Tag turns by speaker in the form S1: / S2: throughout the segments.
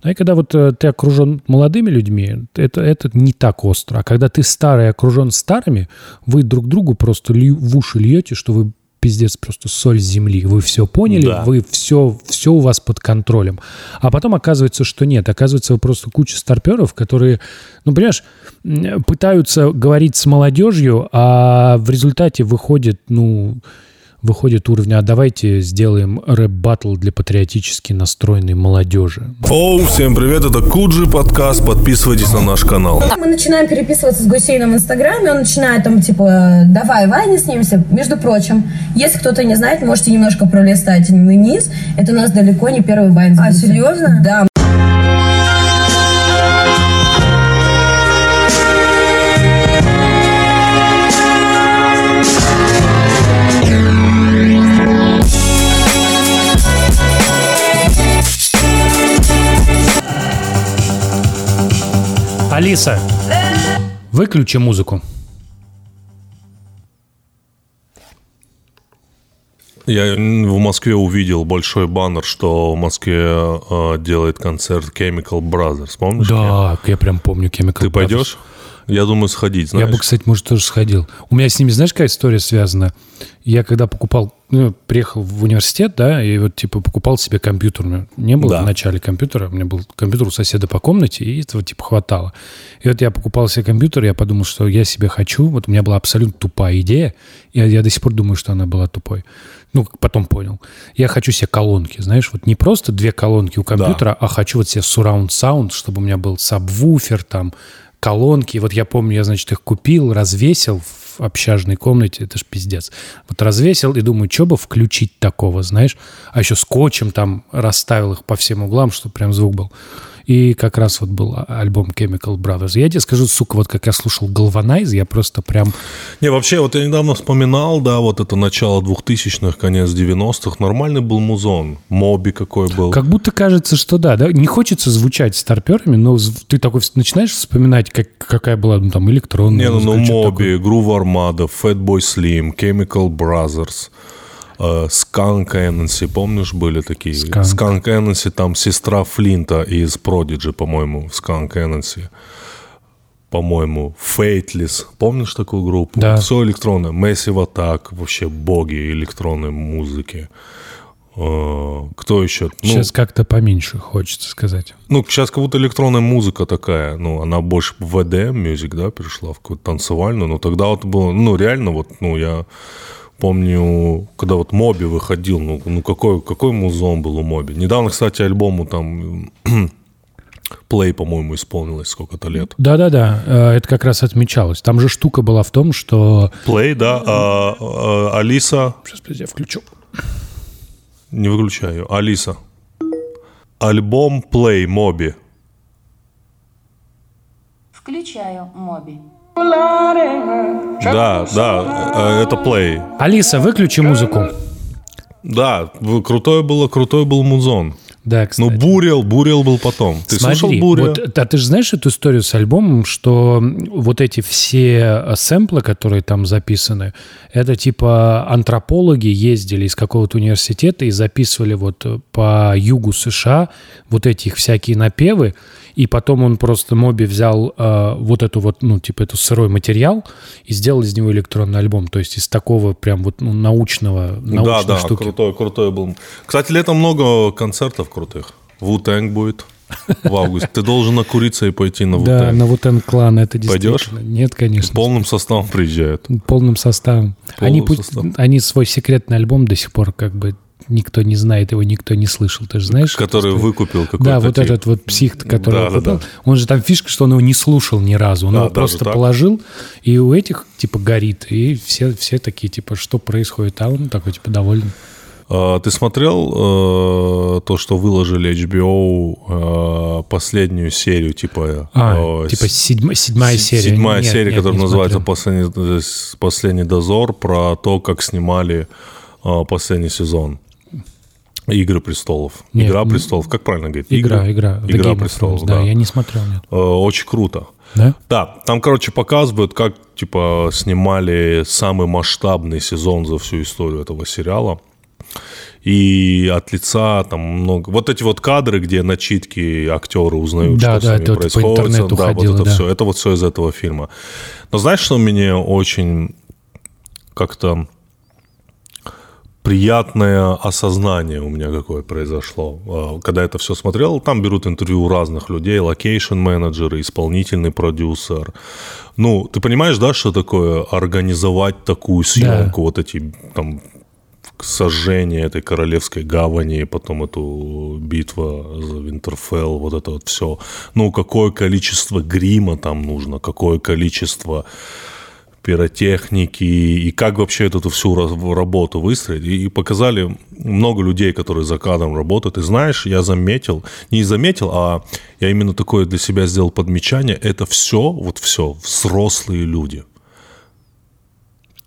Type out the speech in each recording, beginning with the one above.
S1: А и когда вот э, ты окружен молодыми людьми, это, это не так остро. А когда ты старый окружен старыми, вы друг другу просто лью, в уши льете, что вы пиздец просто соль земли. Вы все поняли,
S2: Да.
S1: вы все, все у вас под контролем. А потом оказывается, что нет. Оказывается, вы просто куча старперов, которые, ну, понимаешь, пытаются говорить с молодежью, а в результате выходит, ну, выходит уровня, а давайте сделаем рэп-баттл для патриотически настроенной молодежи.
S2: Оу, всем привет, это Куджи подкаст, подписывайтесь на наш канал.
S3: Мы начинаем переписываться с Гусейном в Инстаграме, он начинает там, типа, давай, Ваня, снимемся. Между прочим, если кто-то не знает, можете немножко пролистать вниз. Это у нас далеко не первый Вайн. А, серьезно? Да.
S1: Алиса, выключи музыку.
S2: Я в Москве увидел большой баннер, что в Москве э, делает концерт Chemical Brothers, помнишь?
S1: Да, я прям помню Chemical
S2: Ты
S1: Brothers.
S2: пойдешь? Я думаю, сходить,
S1: Я
S2: знаешь.
S1: бы, кстати, может, тоже сходил. У меня с ними, знаешь, какая история связана? Я когда покупал, ну, приехал в университет, да, и вот, типа, покупал себе компьютер. У меня не было
S2: Да.
S1: в начале компьютера, у меня был компьютер у соседа по комнате, и этого, типа, хватало. И вот я покупал себе компьютер, я подумал, что я себе хочу, вот у меня была абсолютно тупая идея, я, я до сих пор думаю, что она была тупой. Ну, потом понял. Я хочу себе колонки, знаешь, вот не просто две колонки у компьютера, а хочу вот себе surround sound, чтобы у меня был сабвуфер, там, колонки. Вот я помню, я, значит, их купил, развесил в общажной комнате. Это ж пиздец. Вот развесил и думаю, что бы включить такого, знаешь? А еще скотчем там расставил их по всем углам, чтобы прям звук был. И как раз вот был а- альбом Chemical Brothers. Я тебе скажу, сука, вот как я слушал Galvanize, я просто прям...
S2: Не, вообще, вот я недавно вспоминал, да, вот это начало 2000-х, конец 90-х, нормальный был музон. Моби какой был.
S1: Как будто кажется, что да, да. Не хочется звучать старперами, но ты такой начинаешь вспоминать, как, какая была ну, там электронная
S2: Не, ну, ну
S1: что-то такое.
S2: Моби, Groove Armada, Fatboy Slim, Chemical Brothers, э, Skunk Anansi, помнишь, были такие?
S1: Skunk
S2: Anansi, там сестра Флинта из Prodigy, по-моему, в Skunk Anansi. По-моему, Fateless. Помнишь такую группу?
S1: Да.
S2: Все электронное. Massive Attack, вообще боги электронной музыки. Э, Кто еще? Ну,
S1: Сейчас как-то поменьше хочется сказать.
S2: ну, сейчас как будто электронная музыка такая, ну, она больше в EDM мюзик, да, перешла в какую-то танцевальную, но тогда вот было, ну, реально вот, ну, я помню, когда вот Моби выходил, ну, ну какой, какой музон был у Моби. Недавно, кстати, альбому там Play, по-моему, исполнилось сколько-то лет.
S1: Да-да-да, э, это как раз отмечалось. Там же штука была в том, что...
S2: Play, да, а, а, Алиса,
S1: Сейчас, подожди, я включу.
S2: не выключай ее, Алиса. Альбом Play Моби.
S4: Включаю Моби.
S2: Да, да, э, это Play.
S1: Алиса, выключи музыку.
S2: Да, крутой было, крутой был музон.
S1: Да, кстати.
S2: Ну, Бурел, Бурел был потом. Ты
S1: Смотри,
S2: слушал Буря?
S1: вот, а ты же знаешь эту историю с альбомом, что вот эти все э, сэмплы, которые там записаны, это типа антропологи ездили из какого-то университета и записывали вот э, по югу США вот эти их всякие напевы, и потом он просто Моби взял э, вот эту вот, ну, типа, эту сырой материал и сделал из него электронный альбом. То есть из такого прям вот ну, научного,
S2: да,
S1: научной
S2: да,
S1: штуки.
S2: крутой, крутой был. Кстати, летом много концертов крутых. Вутэнг будет в августе. Ты должен накуриться и пойти на
S1: Да,
S2: Вутэнг.
S1: на вот клан это
S2: Пойдешь?
S1: действительно. Нет, конечно.
S2: Полным составом приезжают.
S1: полным составом. они, путь-
S2: составом.
S1: они свой секретный альбом до сих пор как бы никто не знает, его никто не слышал. Ты же знаешь?
S2: Который
S1: что-
S2: выкупил какой-то
S1: Да, вот
S2: тип.
S1: этот вот псих, который
S2: Да,
S1: его
S2: да, да.
S1: Он же там фишка, что он его не слушал ни разу. Он
S2: Да,
S1: его просто
S2: так?
S1: положил, и у этих типа горит. И все, все такие, типа, что происходит? А он такой, типа, доволен.
S2: А, Ты смотрел э, то, что выложили HBO э, последнюю серию, типа...
S1: А,
S2: э,
S1: типа седьма- седьмая серия.
S2: Седьмая
S1: Нет,
S2: серия,
S1: нет,
S2: которая
S1: не
S2: называется
S1: смотрел.
S2: «Последний, э, «Последний дозор», про то, как снимали э, последний сезон. «Игры престолов».
S1: Нет,
S2: «Игра престолов». Как правильно говорить?
S1: Игра, игра.
S2: «Игра
S1: of
S2: престолов»,
S1: Thrones, да. я не смотрел, нет.
S2: Э, Очень круто.
S1: Да?
S2: Да, там, короче, показывают, как, типа, снимали самый масштабный сезон за всю историю этого сериала. И от лица там много... Вот эти вот кадры, где начитки актеры узнают,
S1: Да,
S2: что
S1: да,
S2: с ними
S1: это вот по
S2: происходит.
S1: интернету
S2: да,
S1: ходило,
S2: вот это
S1: да.
S2: все. Это вот все из этого фильма. Но знаешь, что мне очень как-то приятное осознание у меня какое произошло. А, Когда это все смотрел, там берут интервью у разных людей, location-менеджеры, исполнительный продюсер. Ну, ты понимаешь, да, что такое организовать такую съемку, вот эти там сожжение этой королевской гавани, потом эту битва за Винтерфелл, вот это вот все. Ну, какое количество грима там нужно, какое количество пиротехники и как вообще эту всю ра- работу выстроить. И показали много людей, которые за кадром работают. И знаешь, я заметил, не заметил, а я именно такое для себя сделал подмечание, это все, вот все, взрослые люди.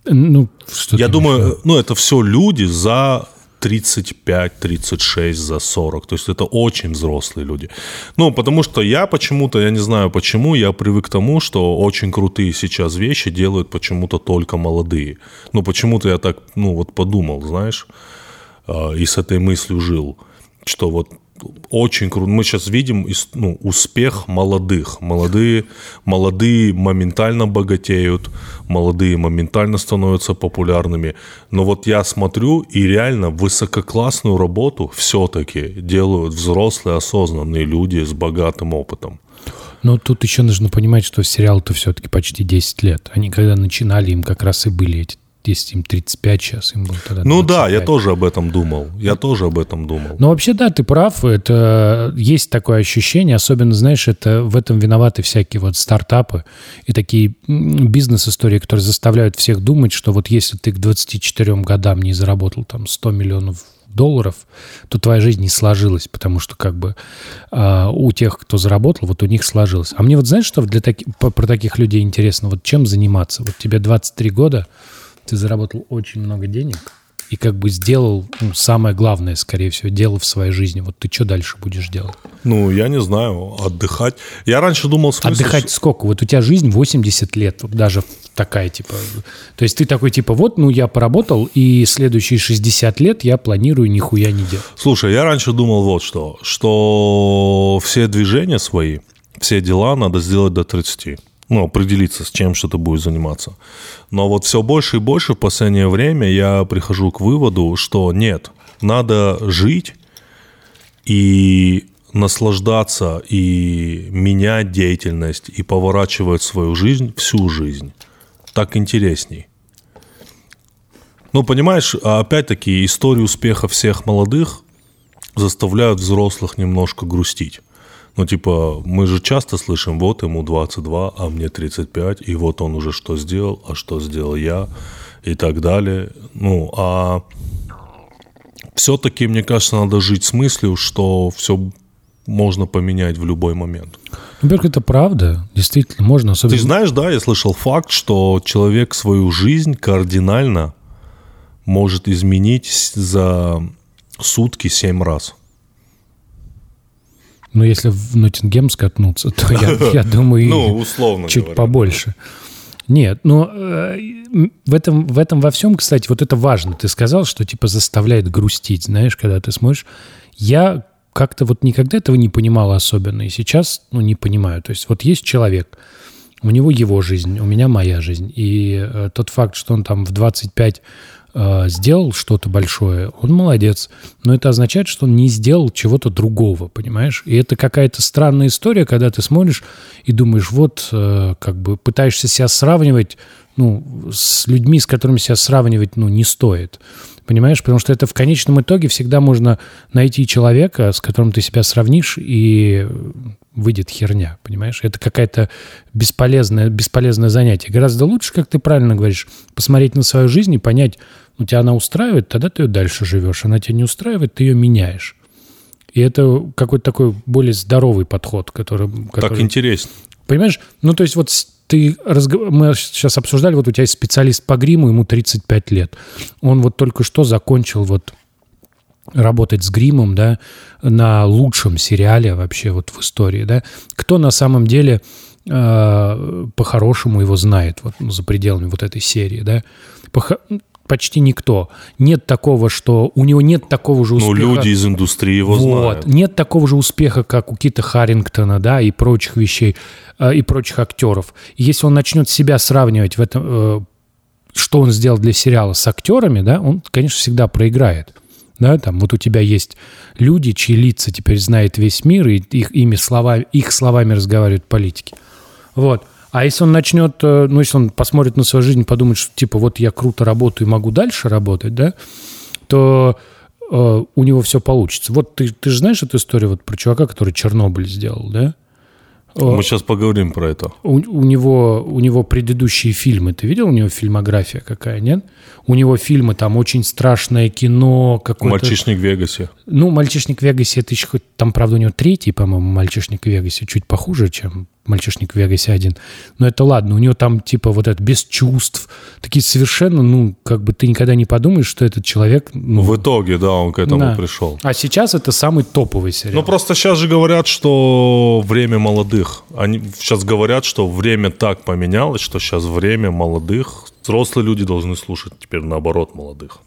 S1: Ну, что
S2: Я думаю,
S1: виду?
S2: ну, это все люди за 35, 36, за 40. То есть это очень взрослые люди. Ну, потому что я почему-то, я не знаю почему, я привык к тому, что очень крутые сейчас вещи делают почему-то только молодые. Ну, почему-то я так, ну, вот подумал, знаешь, а, и с этой мыслью жил, что вот очень круто. Мы сейчас видим ну, успех молодых. Молодые, молодые моментально богатеют, молодые моментально становятся популярными. Но вот я смотрю, и реально высококлассную работу все-таки делают взрослые, осознанные люди с богатым опытом.
S1: Но тут еще нужно понимать, что сериал-то все-таки почти 10 лет. Они когда начинали, им как раз и были эти, если им 35 сейчас, им было тогда
S2: Ну да, я
S1: 25.
S2: тоже об этом думал. Я тоже об этом думал.
S1: Ну, вообще, да, ты прав. Это есть такое ощущение, особенно, знаешь, это в этом виноваты всякие вот стартапы и такие бизнес-истории, которые заставляют всех думать, что вот если ты к 24 годам не заработал там 100 миллионов долларов, то твоя жизнь не сложилась, потому что как бы а, у тех, кто заработал, вот у них сложилось. А мне вот знаешь, что для таки- про таких людей интересно? Вот чем заниматься? Вот тебе 23 года, ты заработал очень много денег и как бы сделал ну, самое главное, скорее всего, дело в своей жизни. Вот ты что дальше будешь делать?
S2: Ну, я не знаю, отдыхать. Я раньше думал, в смысле,
S1: Отдыхать сколько? Вот у тебя жизнь 80 лет, даже такая типа. То есть ты такой типа, вот, ну я поработал, и следующие 60 лет я планирую нихуя не делать.
S2: Слушай, я раньше думал вот что, что все движения свои, все дела надо сделать до 30. Ну, определиться, с чем что ты будешь заниматься. Но вот все больше и больше в последнее время я прихожу к выводу, что нет, надо жить и наслаждаться, и менять деятельность, и поворачивать свою жизнь всю жизнь. Так интересней. Ну, понимаешь, опять-таки истории успеха всех молодых заставляют взрослых немножко грустить. Ну, типа, мы же часто слышим, вот ему 22, а мне 35, и вот он уже что сделал, а что сделал я, и так далее. Ну, а все-таки, мне кажется, надо жить с мыслью, что все можно поменять в любой момент.
S1: Во-первых, это правда, действительно, можно, особенно...
S2: Ты знаешь, да, я слышал факт, что человек свою жизнь кардинально может изменить за сутки семь раз.
S1: Ну, если в Ноттингем скатнуться, то я, я думаю,
S2: Ну, условно
S1: чуть
S2: говоря.
S1: побольше. Нет, но э, в этом, в этом во всем, кстати, вот это важно. Ты сказал, что типа заставляет грустить, знаешь, когда ты смотришь. Я как-то вот никогда этого не понимал особенно, и сейчас, ну, не понимаю. То есть вот есть человек, у него его жизнь, у меня моя жизнь. И э, тот факт, что он там в 25 э, сделал что-то большое, он молодец. Но это означает, что он не сделал чего-то другого, понимаешь? И это какая-то странная история, когда ты смотришь и думаешь, вот, э, как бы пытаешься себя сравнивать, ну, с людьми, с которыми себя сравнивать, ну, не стоит. Понимаешь? Потому что это в конечном итоге всегда можно найти человека, с которым ты себя сравнишь, и выйдет херня, понимаешь? Это какая-то бесполезное, бесполезное занятие. Гораздо лучше, как ты правильно говоришь, посмотреть на свою жизнь и понять, ну, тебя она устраивает, тогда ты ее дальше живешь. Она тебя не устраивает, ты ее меняешь. И это какой-то такой более здоровый подход, который...
S2: Так
S1: который
S2: интересно.
S1: Понимаешь? Ну, то есть вот ты разгов- мы сейчас обсуждали, вот у тебя есть специалист по гриму, ему 35 лет. Он вот только что закончил вот работать с гримом, да, на лучшем сериале вообще вот в истории, да. Кто на самом деле э, по-хорошему его знает вот ну, за пределами вот этой серии, да. Похо- почти никто. Нет такого, что у него нет такого же
S2: Ну,
S1: успеха.
S2: люди из индустрии его
S1: вот.
S2: знают.
S1: Нет такого же успеха, как у Кита Харрингтона, да, и прочих вещей, э, и прочих актеров. И если он начнет себя сравнивать в этом, э, что он сделал для сериала с актерами, да, он, конечно, всегда проиграет. Да, там вот у тебя есть люди, чьи лица теперь знает весь мир, и их, ими слова, их словами разговаривают политики. Вот. А если он начнет, э, ну, если он посмотрит на свою жизнь, подумает, что типа вот я круто работаю и могу дальше работать, да, то э, у него все получится. Вот ты, ты же знаешь эту историю вот про чувака, который Чернобыль сделал, да?
S2: Мы сейчас поговорим про это.
S1: У, у него, у него предыдущие фильмы, ты видел у него фильмография какая, нет? У него фильмы, там очень страшное кино, какое-то...
S2: Мальчишник в Вегасе.
S1: Ну, «Мальчишник в Вегасе» это еще хоть... Там, правда, у него третий, по-моему, «Мальчишник в Вегасе», чуть похуже, чем «Мальчишник в Вегасе» один. Но это ладно, у него там типа вот это без чувств, такие совершенно, ну, как бы ты никогда не подумаешь, что этот человек... Ну,
S2: В итоге, да, он к этому
S1: да.
S2: пришел.
S1: А сейчас это самый топовый сериал.
S2: Ну, просто сейчас же говорят, что время молодых. Они сейчас говорят, что время так поменялось, что сейчас время молодых. Взрослые люди должны слушать теперь наоборот молодых.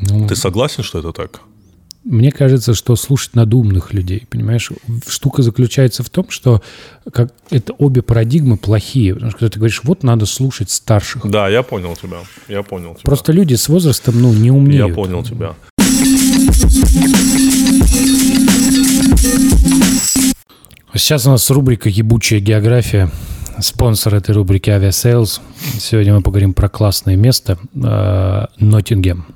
S1: Ну,
S2: Ты согласен, что это так?
S1: Мне кажется, что слушать надо умных людей, понимаешь? Штука заключается в том, что как, это обе парадигмы плохие. Потому что когда ты говоришь, вот надо слушать старших.
S2: Да, я понял тебя. Я понял тебя.
S1: Просто люди с возрастом, ну, не умнеют.
S2: я понял тебя.
S1: Сейчас у нас рубрика «Ебучая география». Спонсор этой рубрики «Aviasales». Сегодня мы поговорим про классное место э, Ноттингем.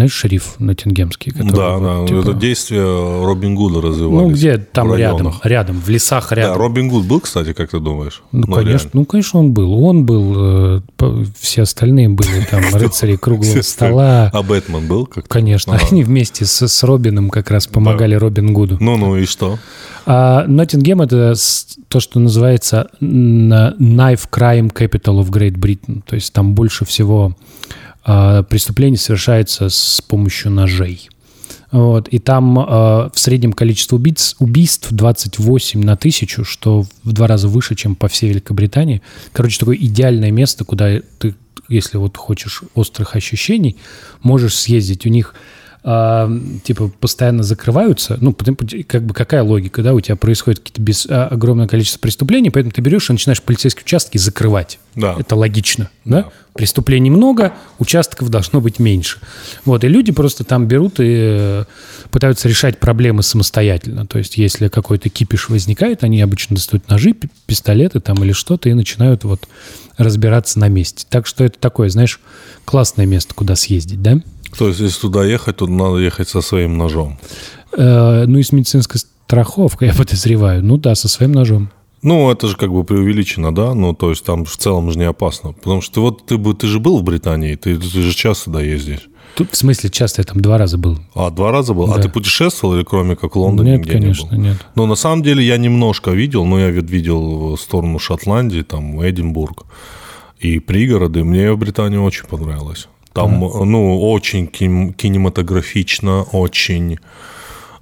S1: Знаешь, шериф Ноттингемский? который
S2: Да,
S1: вот,
S2: да.
S1: типа,
S2: Это действие Робин Гуда развивались.
S1: Ну, где там рядом, рядом, в лесах
S2: Да,
S1: рядом.
S2: Робин Гуд был, кстати, как ты думаешь?
S1: Ну, конечно,
S2: реально.
S1: ну, конечно, он был. Он был, э, все остальные были там рыцари круглого стола.
S2: А Бэтмен был? Как
S1: Конечно, они вместе с, с Робином как раз помогали Робин Гуду.
S2: Ну-ну, и что?
S1: А Ноттингем — это то, что называется Knife Crime Capital of Great Britain. То есть там больше всего а, преступлений совершается с помощью ножей. Вот. И там а, в среднем количество убийц, убийств 28 на тысячу, что в два раза выше, чем по всей Великобритании. Короче, такое идеальное место, куда ты, если вот хочешь острых ощущений, можешь съездить. У них а, типа постоянно закрываются, ну, как бы какая логика, да, у тебя происходит какие-то без, а, огромное количество преступлений, поэтому ты берешь и начинаешь полицейские участки закрывать.
S2: Да.
S1: Это логично, да? Преступлений много, участков должно быть меньше. Вот, и люди просто там берут и э, пытаются решать проблемы самостоятельно. То есть, если какой-то кипиш возникает, они обычно достают ножи, пи- пистолеты там или что-то и начинают вот разбираться на месте. Так что это такое, знаешь, классное место, куда съездить, да?
S2: То есть, если туда ехать, то надо ехать со своим ножом.
S1: Э, ну и с медицинской страховкой, я подозреваю. Ну да, со своим ножом.
S2: Ну, это же как бы преувеличено, да? Ну, то есть там в целом же не опасно. Потому что вот ты, бы, ты же был в Британии, ты, ты же часто туда ездишь.
S1: Тут, в смысле, часто я там два раза был.
S2: А, два раза был? А
S1: Да.
S2: ты путешествовал или кроме как в Лондоне
S1: Нет,
S2: нигде
S1: конечно,
S2: не был?
S1: нет.
S2: Но на самом деле я немножко видел, но я вид- видел в сторону Шотландии, там Эдинбург и пригороды. Мне в Британии очень понравилось. Там, ну, очень кин- кинематографично, очень...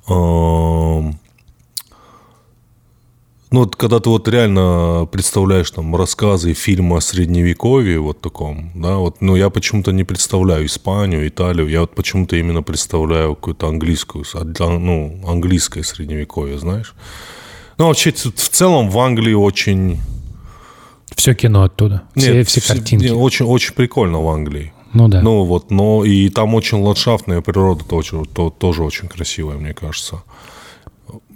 S2: эм, ну, вот когда ты вот реально представляешь там рассказы фильмы о средневековье, вот таком, да, вот, ну, я почему-то не представляю Испанию, Италию, я вот почему-то именно представляю какую-то английскую, с- а- ну, английское средневековье, знаешь. Ну, вообще, в целом в Англии очень...
S1: Все кино оттуда. Все,
S2: Нет,
S1: все картинки.
S2: очень, очень прикольно в Англии.
S1: Ну да.
S2: Ну, вот, но и там очень ландшафтная природа тоже, то, тоже очень красивая, мне кажется.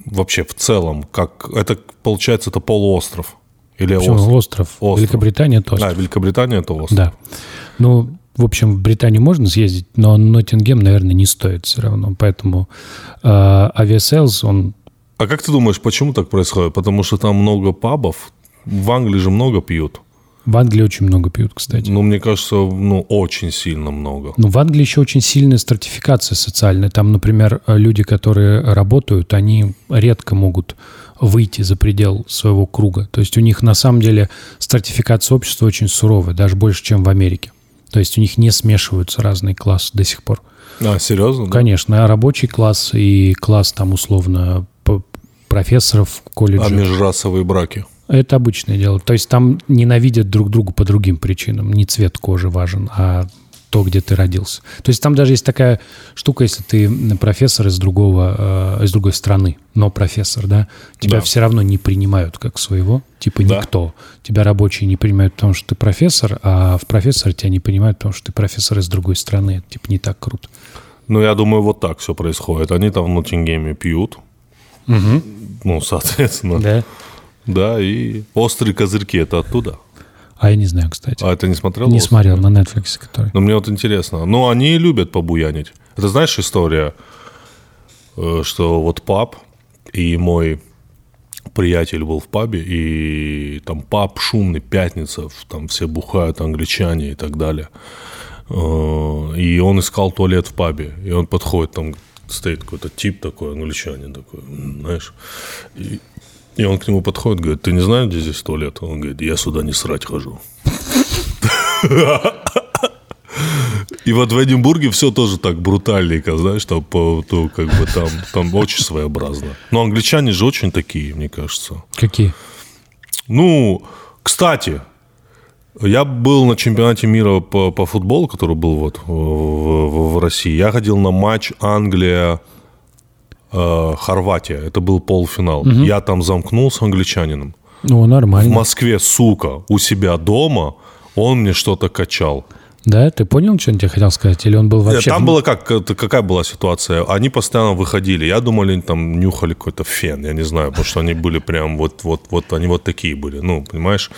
S2: Вообще, в целом, как... Это, получается, это полуостров. Или
S1: Почему?
S2: остров?
S1: остров.
S2: Остров.
S1: Великобритания это остров.
S2: Да, Великобритания это остров.
S1: Да. Ну, в общем, в Британию можно съездить, но Ноттингем, наверное, не стоит все равно. Поэтому э, Aviasales, он...
S2: А как ты думаешь, почему так происходит? Потому что там много пабов. В Англии же много пьют.
S1: В Англии очень много пьют, кстати.
S2: Ну, мне кажется, ну, очень сильно много.
S1: Ну, в Англии еще очень сильная стратификация социальная. Там, например, э, люди, которые работают, они редко могут выйти за предел своего круга. То есть у них на самом деле стратификация общества очень суровая, даже больше, чем в Америке. То есть у них не смешиваются разные классы до сих пор.
S2: А, серьезно? да?
S1: Конечно, а рабочий класс и класс там условно профессоров в колледже.
S2: А межрасовые браки?
S1: Это обычное дело. То есть там ненавидят друг друга по другим причинам. Не цвет кожи важен, а то, где ты родился. То есть там даже есть такая штука, если ты профессор из другого, э, из другой страны, но профессор, да, тебя
S2: Да.
S1: все равно не принимают как своего, типа
S2: Да.
S1: никто. Тебя рабочие не принимают, потому что ты профессор, а в профессора тебя не принимают, потому что ты профессор из другой страны. Это, типа не так круто.
S2: Ну, я думаю, вот так все происходит. Они там в Ноттингеме пьют. Ну, соответственно.
S1: Да.
S2: Да, и острые козырьки это оттуда.
S1: А я не знаю, кстати.
S2: А это не смотрел?
S1: не смотрел на Netflix, который.
S2: Но мне вот интересно. Ну, они любят побуянить. Это знаешь история, э, что вот паб и мой приятель был в пабе, и там паб шумный, пятница, там все бухают, англичане и так далее. Э, И он искал туалет в пабе, и он подходит, там стоит какой-то тип такой, англичанин такой, знаешь, и, и он к нему подходит, говорит, ты не знаешь, где здесь туалет? Он говорит, я сюда не срать хожу. И вот в Эдинбурге все тоже так брутальненько, знаешь, там, по, то, как бы там, там очень своеобразно. Но англичане же очень такие, мне кажется.
S1: Какие?
S2: Ну, кстати, я был на чемпионате мира по, по футболу, который был вот в, в- в России. Я ходил на матч Англия э, Хорватия. Это был полуфинал. Я там замкнулся англичанином.
S1: Ну,
S2: В
S1: нормально.
S2: Москве, сука, у себя дома он мне что-то качал.
S1: Да, ты понял, что он тебе хотел сказать? Или он был вообще...
S2: Там
S1: в-
S2: было как, какая была ситуация? Они постоянно выходили. Я думал, они там нюхали какой-то фен, я не знаю, потому что они были прям вот, вот, вот, они вот такие были, ну, понимаешь?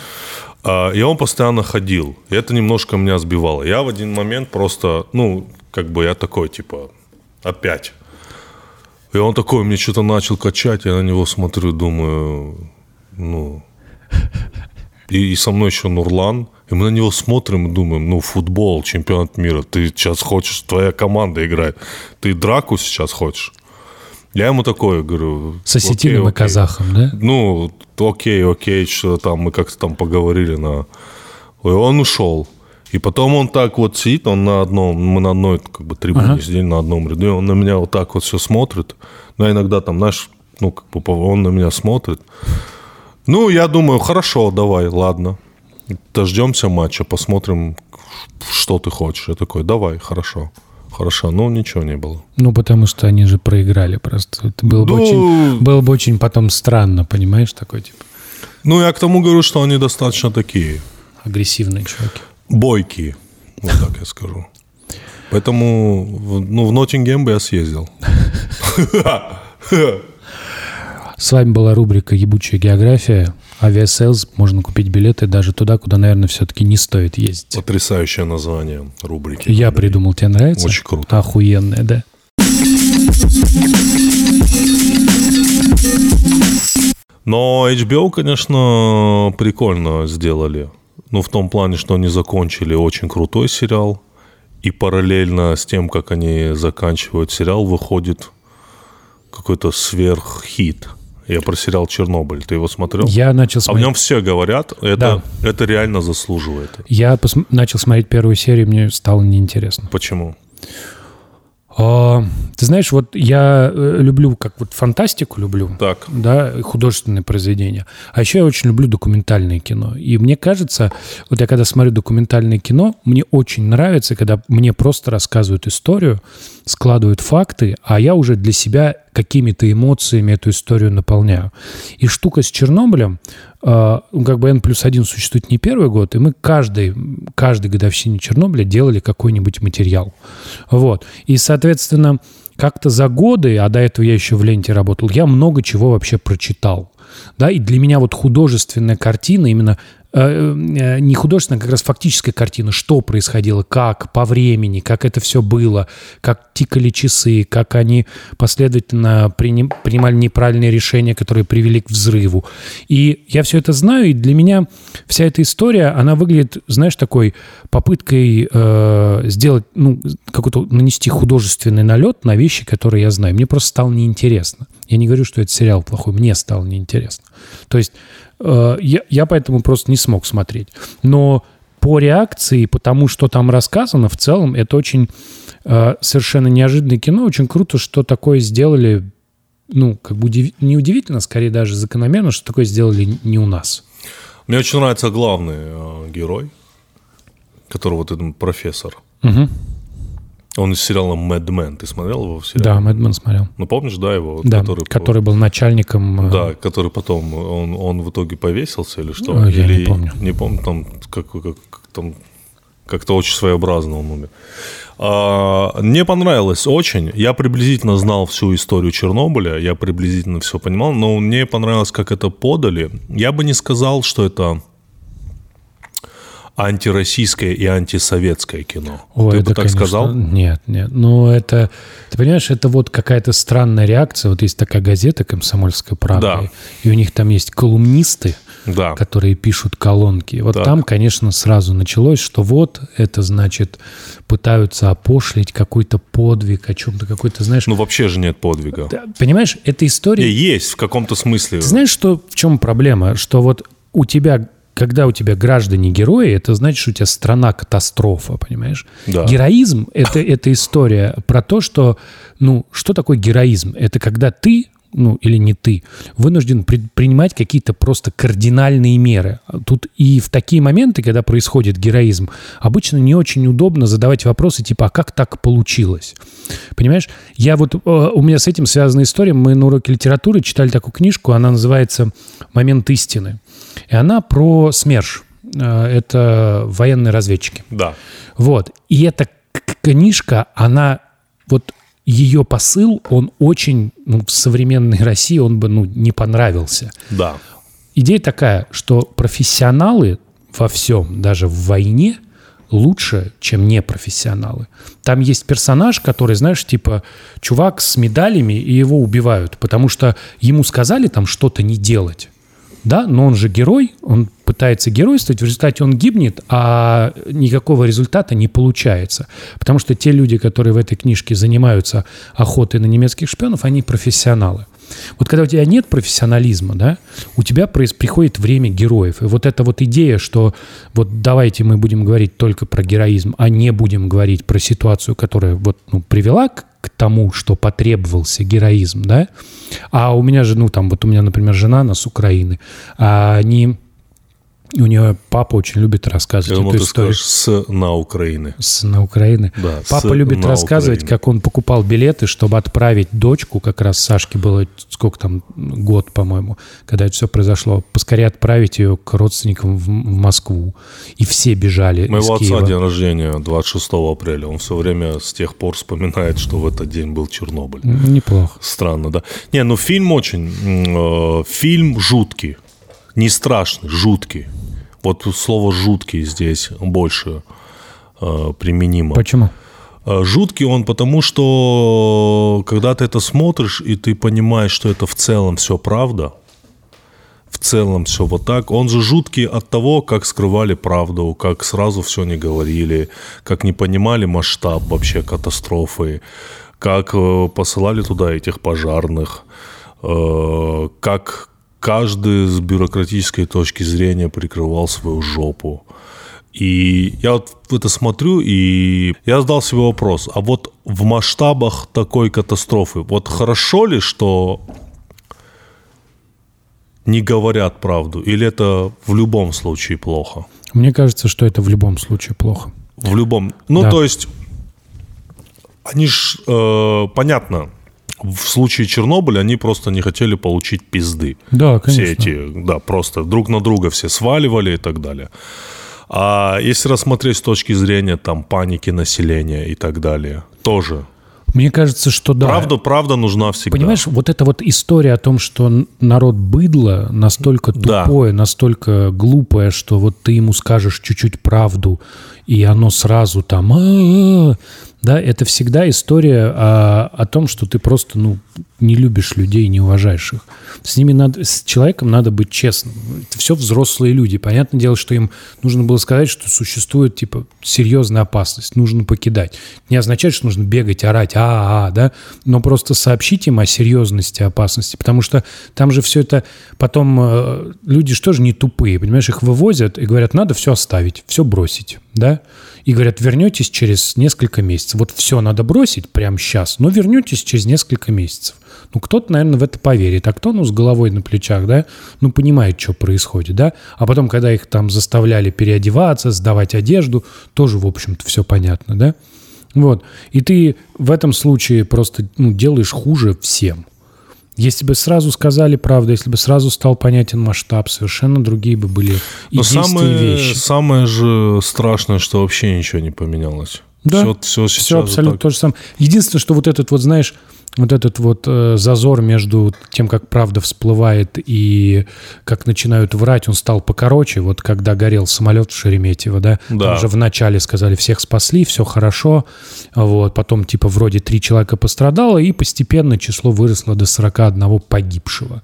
S2: А, И он постоянно ходил. И это немножко меня сбивало. Я в один момент просто, ну, как бы я такой, типа, опять. И он такой мне что-то начал качать, я на него смотрю, думаю, ну... И, и со мной еще Нурлан. И мы на него смотрим и думаем, ну, футбол, чемпионат мира. Ты сейчас хочешь, твоя команда играет. Ты драку сейчас хочешь? Я ему такое говорю.
S1: С осетином
S2: «Окей,
S1: и
S2: окей».
S1: казахом, да?
S2: Ну, окей, окей, что там мы как-то там поговорили на... И он ушел. И потом он так вот сидит, он на одном, мы на одной как бы трибуне
S1: Ага.
S2: сидели на одном ряду, и он на меня вот так вот все смотрит. Но иногда там, знаешь, ну, как бы он на меня смотрит. Ну, я думаю, хорошо, давай, ладно. Дождемся матча, посмотрим, что ты хочешь. Я такой, давай, хорошо. Хорошо, ну ничего не было.
S1: Ну, потому что они же проиграли просто. Это было, бы,
S2: Ну-
S1: очень, было бы очень потом странно, понимаешь, такой, типа,
S2: Ну, я к тому говорю, что они достаточно такие
S1: агрессивные чуваки.
S2: Бойкие, вот так я скажу. Поэтому, ну, в Ноттингем бы я съездил.
S1: С вами была рубрика «Ебучая география». Aviasales. Можно купить билеты даже туда, куда, наверное, все-таки не стоит ездить.
S2: Потрясающее название рубрики.
S1: Я придумал. Тебе нравится?
S2: Очень круто.
S1: Охуенное, да?
S2: Но HBO, конечно, прикольно сделали. Ну, в том плане, что они закончили очень крутой сериал. И параллельно с тем, как они заканчивают сериал, выходит какой-то сверххит. Я про сериал «Чернобыль». Ты его смотрел?
S1: Я начал
S2: А в
S1: смотреть...
S2: нем все говорят, это,
S1: Да.
S2: это реально заслуживает.
S1: Я пос- начал смотреть первую серию, мне стало неинтересно.
S2: Почему?
S1: А, ты знаешь, вот я э, люблю, как вот фантастику люблю.
S2: Так.
S1: да, художественные произведения. А еще я очень люблю документальное кино. И мне кажется, вот я когда смотрю документальное кино, мне очень нравится, когда мне просто рассказывают историю, складывают факты, а я уже для себя какими-то эмоциями эту историю наполняю. И штука с Чернобылем, э, ну, как бы N плюс один существует не первый год, и мы каждый, каждой годовщине Чернобыля делали какой-нибудь материал. Вот. И, соответственно, как-то за годы, а до этого я еще в ленте работал, я много чего вообще прочитал. Да, и для меня вот художественная картина, именно не художественная, а как раз фактическая картина, что происходило, как, по времени, как это все было, как тикали часы, как они последовательно приним- принимали неправильные решения, которые привели к взрыву. И я все это знаю, и для меня вся эта история, она выглядит, знаешь, такой попыткой э, сделать, ну, какой-то нанести художественный налет на вещи, которые я знаю. Мне просто стало неинтересно. Я не говорю, что это сериал плохой, мне стало неинтересно. То есть э, я, я поэтому просто не смог смотреть. Но по реакции, по тому, что там рассказано, в целом это очень э, совершенно неожиданное кино. Очень круто, что такое сделали, ну, как бы удив- не удивительно, скорее даже закономерно, что такое сделали не у нас.
S2: Мне очень нравится главный э, герой, который вот этот профессор.
S1: Мгм.
S2: Он из сериала Mad Men. Ты смотрел его в сериале?
S1: Да, Мэдмен смотрел.
S2: Ну, помнишь, да, его?
S1: Да,
S2: который,
S1: который, был начальником... э,
S2: Да, который потом, он, он в итоге повесился или что?
S1: Ой, я не помню.
S2: Не помню, там, как, как там как-то очень своеобразно он умер. А, мне понравилось очень. Я приблизительно знал всю историю Чернобыля, я приблизительно все понимал, но мне понравилось, как это подали. Я бы не сказал, что это антироссийское и антисоветское кино.
S1: Ой,
S2: Ты
S1: это,
S2: бы так
S1: конечно,
S2: сказал?
S1: Нет, нет. Ну, это... Ты понимаешь, это вот какая-то странная реакция. Вот есть такая газета «Комсомольская правда»,
S2: Да.
S1: и у них там есть колумнисты,
S2: Да.
S1: которые пишут колонки. Вот
S2: Так.
S1: там, конечно, сразу началось, что вот это значит пытаются опошлить какой-то подвиг, о чем-то какой-то, знаешь...
S2: Ну, вообще же нет подвига.
S1: Понимаешь, эта история...
S2: Есть в каком-то смысле.
S1: Ты знаешь, что, в чем проблема? Что вот у тебя, когда у тебя граждане герои, это значит, что у тебя страна катастрофа, понимаешь?
S2: Да.
S1: Героизм это, это история про то, что, ну, что такое героизм? Это когда ты, ну, или не ты, вынужден предпринимать какие-то просто кардинальные меры. Тут и в такие моменты, когда происходит героизм, обычно не очень удобно задавать вопросы типа, а как так получилось? Понимаешь? Я вот, э, у меня с этим связана история. Мы на уроке литературы читали такую книжку, она называется «Момент истины». И она про СМЕРШ. Э, Это военные разведчики.
S2: Да.
S1: Вот. И эта книжка, она вот ее посыл, он очень, ну, в современной России он бы, ну, не понравился.
S2: Да.
S1: Идея такая, что профессионалы во всем, даже в войне, лучше, чем непрофессионалы. Там есть персонаж, который, знаешь, типа чувак с медалями, и его убивают, потому что ему сказали там что-то не делать. Да, но он же герой, он пытается геройствовать, в результате он гибнет, а никакого результата не получается. Потому что те люди, которые в этой книжке занимаются охотой на немецких шпионов, они профессионалы. Вот когда у тебя нет профессионализма, да, у тебя приходит время героев. И вот эта вот идея, что вот давайте мы будем говорить только про героизм, а не будем говорить про ситуацию, которая вот ну, привела к, к тому, что потребовался героизм, да. А у меня же, ну там, вот у меня, например, жена, она с Украины, а они... У нее папа очень любит рассказывать
S2: думал,
S1: эту
S2: ты
S1: историю
S2: скажешь с на Украины.
S1: с, на Украины.
S2: Да,
S1: Папа любит рассказывать,
S2: Украине.
S1: как он покупал билеты, чтобы отправить дочку, как раз Сашке было сколько там, год, по-моему, когда это все произошло, поскорее отправить ее к родственникам в, в Москву. И все бежали
S2: Моего
S1: из
S2: отца
S1: Киева.
S2: день рождения 26 апреля. Он все время с тех пор вспоминает, что в этот день был Чернобыль.
S1: Неплохо.
S2: Странно, да? Не, ну фильм очень... э, фильм жуткий. Не страшный, жуткий. Вот слово «жуткий» здесь больше э, применимо.
S1: Почему?
S2: Э, Жуткий он потому, что когда ты это смотришь, и ты понимаешь, что это в целом все правда, в целом все вот так, он же жуткий от того, как скрывали правду, как сразу все не говорили, как не понимали масштаб вообще катастрофы, как э, посылали туда этих пожарных, э, как каждый с бюрократической точки зрения прикрывал свою жопу. И я вот это смотрю, и я задал себе вопрос, а вот в масштабах такой катастрофы, вот хорошо ли, что не говорят правду, или это в любом случае плохо?
S1: Мне кажется, что это в любом случае плохо.
S2: В любом. Ну,
S1: Да.
S2: то есть, они ж, э, понятно, в случае Чернобыля они просто не хотели получить пизды.
S1: Да,
S2: Все
S1: конечно.
S2: эти, да, просто друг на друга все сваливали и так далее. А если рассмотреть с точки зрения там паники населения и так далее, тоже.
S1: Мне кажется, что да.
S2: Правда, правда нужна всегда.
S1: Понимаешь, вот эта вот история о том, что народ быдло настолько
S2: Да.
S1: тупое, настолько глупое, что вот ты ему скажешь чуть-чуть правду, и оно сразу там... «А-а-а». Да, это всегда история о, о том, что ты просто, ну, не любишь людей, не уважаешь их. С ними надо, с человеком надо быть честным. Это все взрослые люди. Понятное дело, что им нужно было сказать, что существует, типа, серьезная опасность, нужно покидать. Не означает, что нужно бегать, орать, а, а, да, но просто сообщить им о серьезности опасности, потому что там же все это потом э, люди же не тупые, понимаешь, их вывозят и говорят, надо все оставить, все бросить, да, и говорят, вернетесь через несколько месяцев. Вот все надо бросить прямо сейчас, но вернетесь через несколько месяцев. Ну, кто-то, наверное, в это поверит, а кто, ну, с головой на плечах, да, ну, понимает, что происходит, да. А потом, когда их там заставляли переодеваться, сдавать одежду, тоже, в общем-то, все понятно, да. Вот. И ты в этом случае просто ну, делаешь хуже всем. Если бы сразу сказали правду, если бы сразу стал понятен масштаб, совершенно другие бы были и
S2: Но
S1: действия, и
S2: самое,
S1: вещи.
S2: самое же страшное, что вообще ничего не поменялось.
S1: Да,
S2: Все, все, сейчас
S1: Все абсолютно
S2: так.
S1: то же самое. Единственное, что вот этот вот, знаешь, вот этот вот э, зазор между тем, как правда всплывает и как начинают врать, он стал покороче. Вот когда горел самолет в Шереметьево, да,
S2: Да.
S1: там же вначале сказали, всех спасли, все хорошо, вот, потом типа вроде три человека пострадало, и постепенно число выросло до 41 погибшего.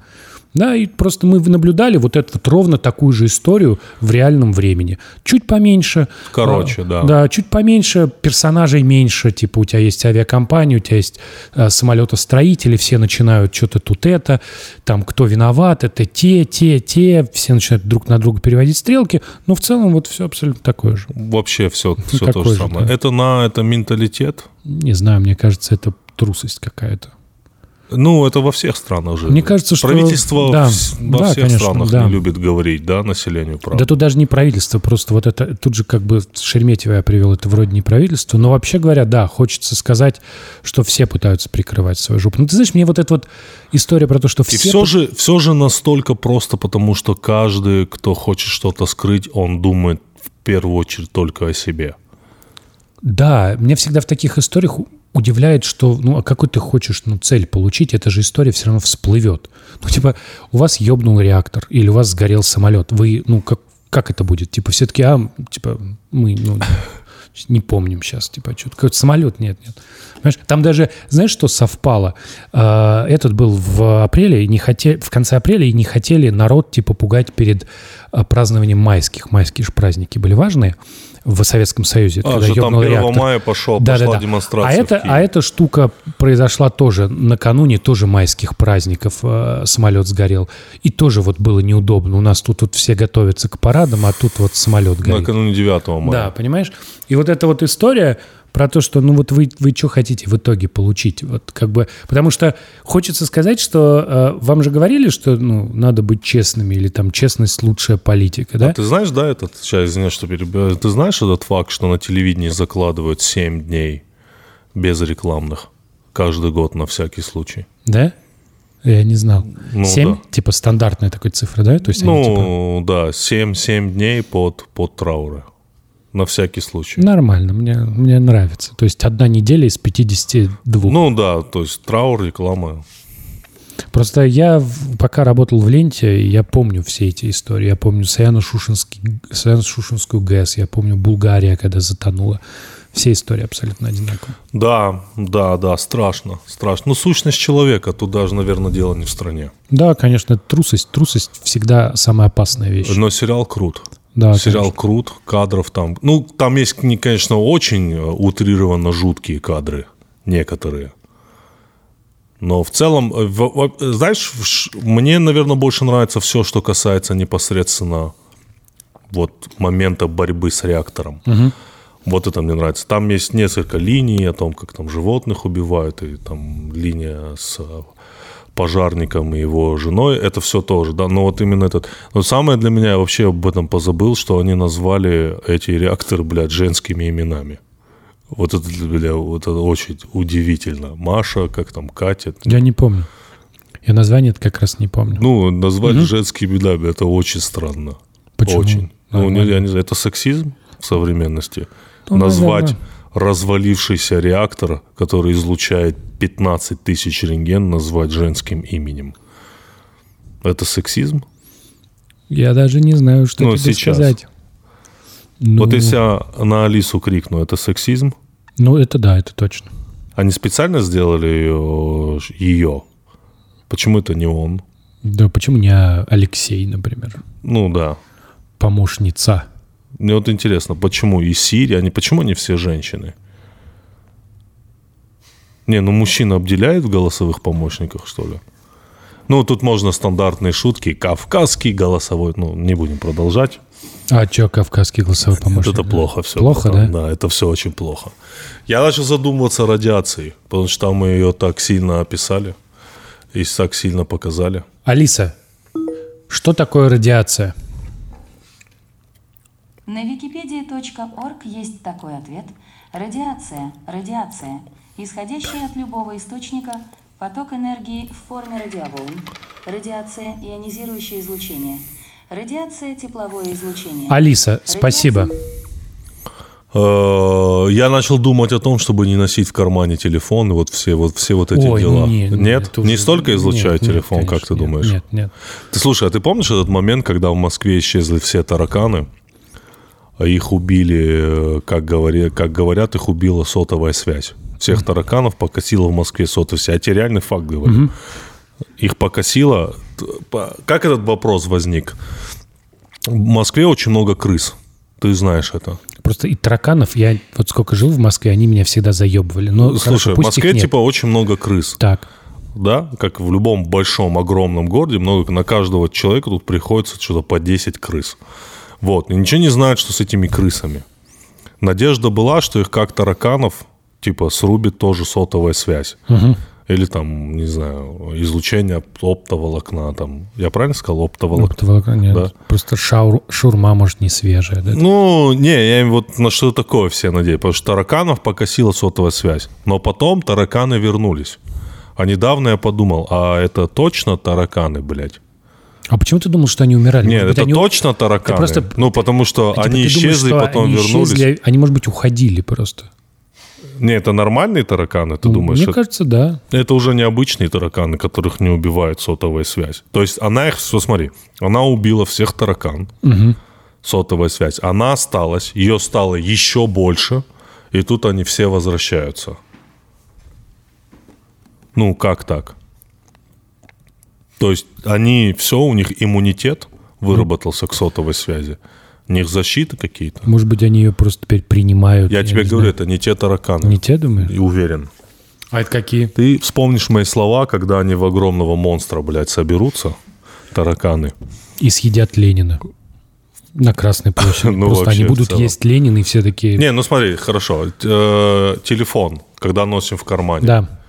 S1: Да, и просто мы наблюдали вот эту вот ровно такую же историю в реальном времени. Чуть поменьше.
S2: Короче,
S1: а,
S2: да.
S1: Да, чуть поменьше, персонажей меньше. Типа у тебя есть авиакомпания, у тебя есть э, самолетостроители, все начинают что-то тут это, там кто виноват, это те, те, те, все начинают друг на друга переводить стрелки. Но в целом вот все абсолютно такое же.
S2: Вообще все, все то же
S1: же,
S2: самое.
S1: да.
S2: Это на это менталитет.
S1: Не знаю, мне кажется, это трусость какая-то.
S2: Ну, это во всех странах же.
S1: Мне кажется, что-
S2: Правительство
S1: да,
S2: во
S1: да,
S2: всех
S1: конечно,
S2: странах
S1: да.
S2: не любит говорить, да, населению
S1: Да
S2: правду.
S1: тут даже не правительство, просто вот это, тут же как бы Шереметьево я привел, это вроде не правительство, но вообще говоря, да, хочется сказать, что все пытаются прикрывать свою жопу. Ну, ты знаешь, мне вот эта вот история про то, что все...
S2: И все же, все же настолько просто, потому что каждый, кто хочет что-то скрыть, он думает в первую очередь только о себе.
S1: Да, меня всегда в таких историях удивляет, что, ну, а какой ты хочешь, ну, цель получить, эта же история все равно всплывет. Ну, типа, у вас ёбнул реактор, или у вас сгорел самолет, вы, ну, как, как это будет? Типа, все-таки, а, типа, мы, ну, не помним сейчас, типа, что-то, какой-то самолет, нет, нет. Понимаешь, там даже, знаешь, что совпало? А, Этот был в апреле, и не хотели, в конце апреля, и не хотели народ, типа, пугать перед а, празднованием майских. Майские же праздники были важные в Советском Союзе.
S2: А, что там
S1: ёбнул
S2: 1
S1: реактор.
S2: мая пошел,
S1: Да,
S2: пошла
S1: да, да.
S2: демонстрация.
S1: А это, а эта штука произошла тоже накануне тоже майских праздников. э, самолет сгорел. И тоже вот было неудобно. У нас тут вот все готовятся к парадам, а тут вот самолет горит.
S2: Накануне 9 мая.
S1: Да, понимаешь? И вот эта вот история про то, что, ну вот вы, вы что хотите в итоге получить? Вот как бы, потому что хочется сказать, что э, вам же говорили, что ну, надо быть честными, или там честность лучшая политика, да?
S2: А ты знаешь, да, этот, сейчас, извиняюсь, что перебиваю, ты знаешь этот факт, что на телевидении закладывают 7 дней без рекламных каждый год на всякий случай?
S1: Да? Я не знал.
S2: Ну,
S1: Семь?
S2: да.
S1: Типа стандартная такой цифра, да? То есть они, типа,
S2: Ну, да, 7, 7 дней под, под трауры. На всякий случай.
S1: Нормально, мне, мне нравится. То есть одна неделя из 52.
S2: Ну да, то есть траур, реклама.
S1: Просто я пока работал в ленте, я помню все эти истории. Я помню Саяно-Шушинскую ГЭС, я помню Булгария, когда затонула. Все истории абсолютно одинаковые.
S2: Да, да, да, страшно, страшно. Ну, сущность человека, тут даже, наверное, дело не в стране.
S1: Да, конечно, трусость. Трусость всегда самая опасная вещь.
S2: Но сериал крут.
S1: Да,
S2: сериал
S1: конечно.
S2: крут, кадров там. Ну, там есть, не, конечно, очень э, утрированно жуткие кадры, некоторые. Но в целом, э, знаешь, мне, наверное, больше нравится все, что касается непосредственно вот момента борьбы с реактором. Вот это мне нравится. Там есть несколько линий о том, как там животных убивают, и там линия с пожарником и его женой. Это все тоже, да. Но вот именно этот... Но самое для меня, я вообще об этом позабыл, что они назвали эти реакторы, блядь, женскими именами. Вот это, бля, вот это очень удивительно. Маша, как там, Катя.
S1: Я не помню. Я название как раз не помню.
S2: Ну, назвать женскими именами, это очень странно.
S1: Почему?
S2: Очень. Ну, не-
S1: Нормально.
S2: я не знаю, это сексизм в современности.
S1: Ну,
S2: Назвать
S1: наверное.
S2: Развалившийся реактор, который излучает 15 тысяч рентген, назвать женским именем. Это сексизм?
S1: Я даже не знаю, что
S2: Ну,
S1: тебе
S2: сейчас.
S1: сказать. Ну,
S2: Вот если я на Алису крикну, это сексизм?
S1: ну, это да, это точно.
S2: Они специально сделали ее, ее. Почему это не он?
S1: Да почему не Алексей, например?
S2: Ну да.
S1: Помощница.
S2: Мне вот интересно, почему и Сири, они почему они все женщины? Не, ну мужчина обделяет в голосовых помощниках, что ли? Ну, тут можно стандартные шутки. Кавказский голосовой. Ну, не будем продолжать.
S1: А что, кавказский голосовой помощник?
S2: это плохо все.
S1: Плохо, да?
S2: Да, это все очень плохо. Я начал задумываться о радиации, потому что там мы ее так сильно описали. И так сильно показали.
S1: Алиса, что такое радиация?
S4: На wikipedia.org есть такой ответ. Радиация, радиация, исходящая от любого источника, поток энергии в форме радиоволн. Радиация, ионизирующее излучение. Радиация, тепловое излучение.
S1: Алиса, спасибо.
S2: Э, Я начал думать о том, чтобы не носить в кармане телефон и вот все вот, все вот эти
S1: Ой,
S2: дела.
S1: не,
S2: нет?
S1: это
S2: Не
S1: уже-
S2: столько излучает
S1: нет, нет,
S2: телефон, как
S1: конечно,
S2: ты
S1: нет,
S2: думаешь?
S1: Нет, нет.
S2: Ты слушай, а ты помнишь этот момент, когда в Москве исчезли все тараканы, их убили, э, как, говори, как говорят, их убила сотовая связь. Всех тараканов покосила в Москве сотовая связь. Я тебе реальный факт говорю. Их покосило. Как этот вопрос возник? В Москве очень много крыс. Ты знаешь это.
S1: Просто и тараканов, я вот сколько жил в Москве, они меня всегда заебывали. Но
S2: Слушай,
S1: хорошо,
S2: в Москве типа очень много крыс.
S1: Так,
S2: Да, как в любом большом, огромном городе, много, на каждого человека тут приходится что-то по 10 крыс. Вот, и ничего не знают, что с этими крысами. Надежда была, что их как тараканов, типа, срубит тоже сотовая связь. Или там, не знаю, излучение оптоволокна. Там. Я правильно сказал? Оптоволокна?
S1: оптоволокна нет.
S2: Да.
S1: Просто шаур, шаурма, может, не свежая. Да?
S2: Ну, не, я им вот на что такое все надеюсь. Потому что тараканов покосила сотовая связь. Но потом тараканы вернулись. А недавно я подумал, а это точно тараканы, блядь?
S1: А почему ты думал, что они умирали?
S2: Нет,
S1: Может быть,
S2: это
S1: они-
S2: точно тараканы.
S1: просто-
S2: Ну, потому что
S1: Типа,
S2: они
S1: думаешь,
S2: исчезли,
S1: что
S2: потом
S1: они
S2: вернулись.
S1: исчезли, они, может быть, уходили просто.
S2: Не, это нормальные тараканы, ты
S1: Ну,
S2: думаешь?
S1: Мне
S2: это,
S1: кажется, да.
S2: это уже необычные тараканы, которых не убивает сотовая связь. То есть она их, все, смотри, она убила всех таракан, сотовая связь. Она осталась, ее стало еще больше, и тут они все возвращаются. Ну, как так? То есть они, все, у них иммунитет выработался к сотовой связи. У них защиты какие-то.
S1: Может быть, они ее просто теперь принимают.
S2: Я тебе
S1: не
S2: говорю,
S1: знаю.
S2: это не те тараканы.
S1: Не те, думаешь?
S2: И уверен.
S1: А это какие?
S2: Ты вспомнишь мои слова, когда они в огромного монстра, блядь, соберутся, тараканы.
S1: И съедят Ленина. На Красной площади.
S2: Ну,
S1: Просто они будут есть Ленина, и все такие...
S2: Не, ну смотри, хорошо. э, телефон, когда носим в кармане,
S1: Да.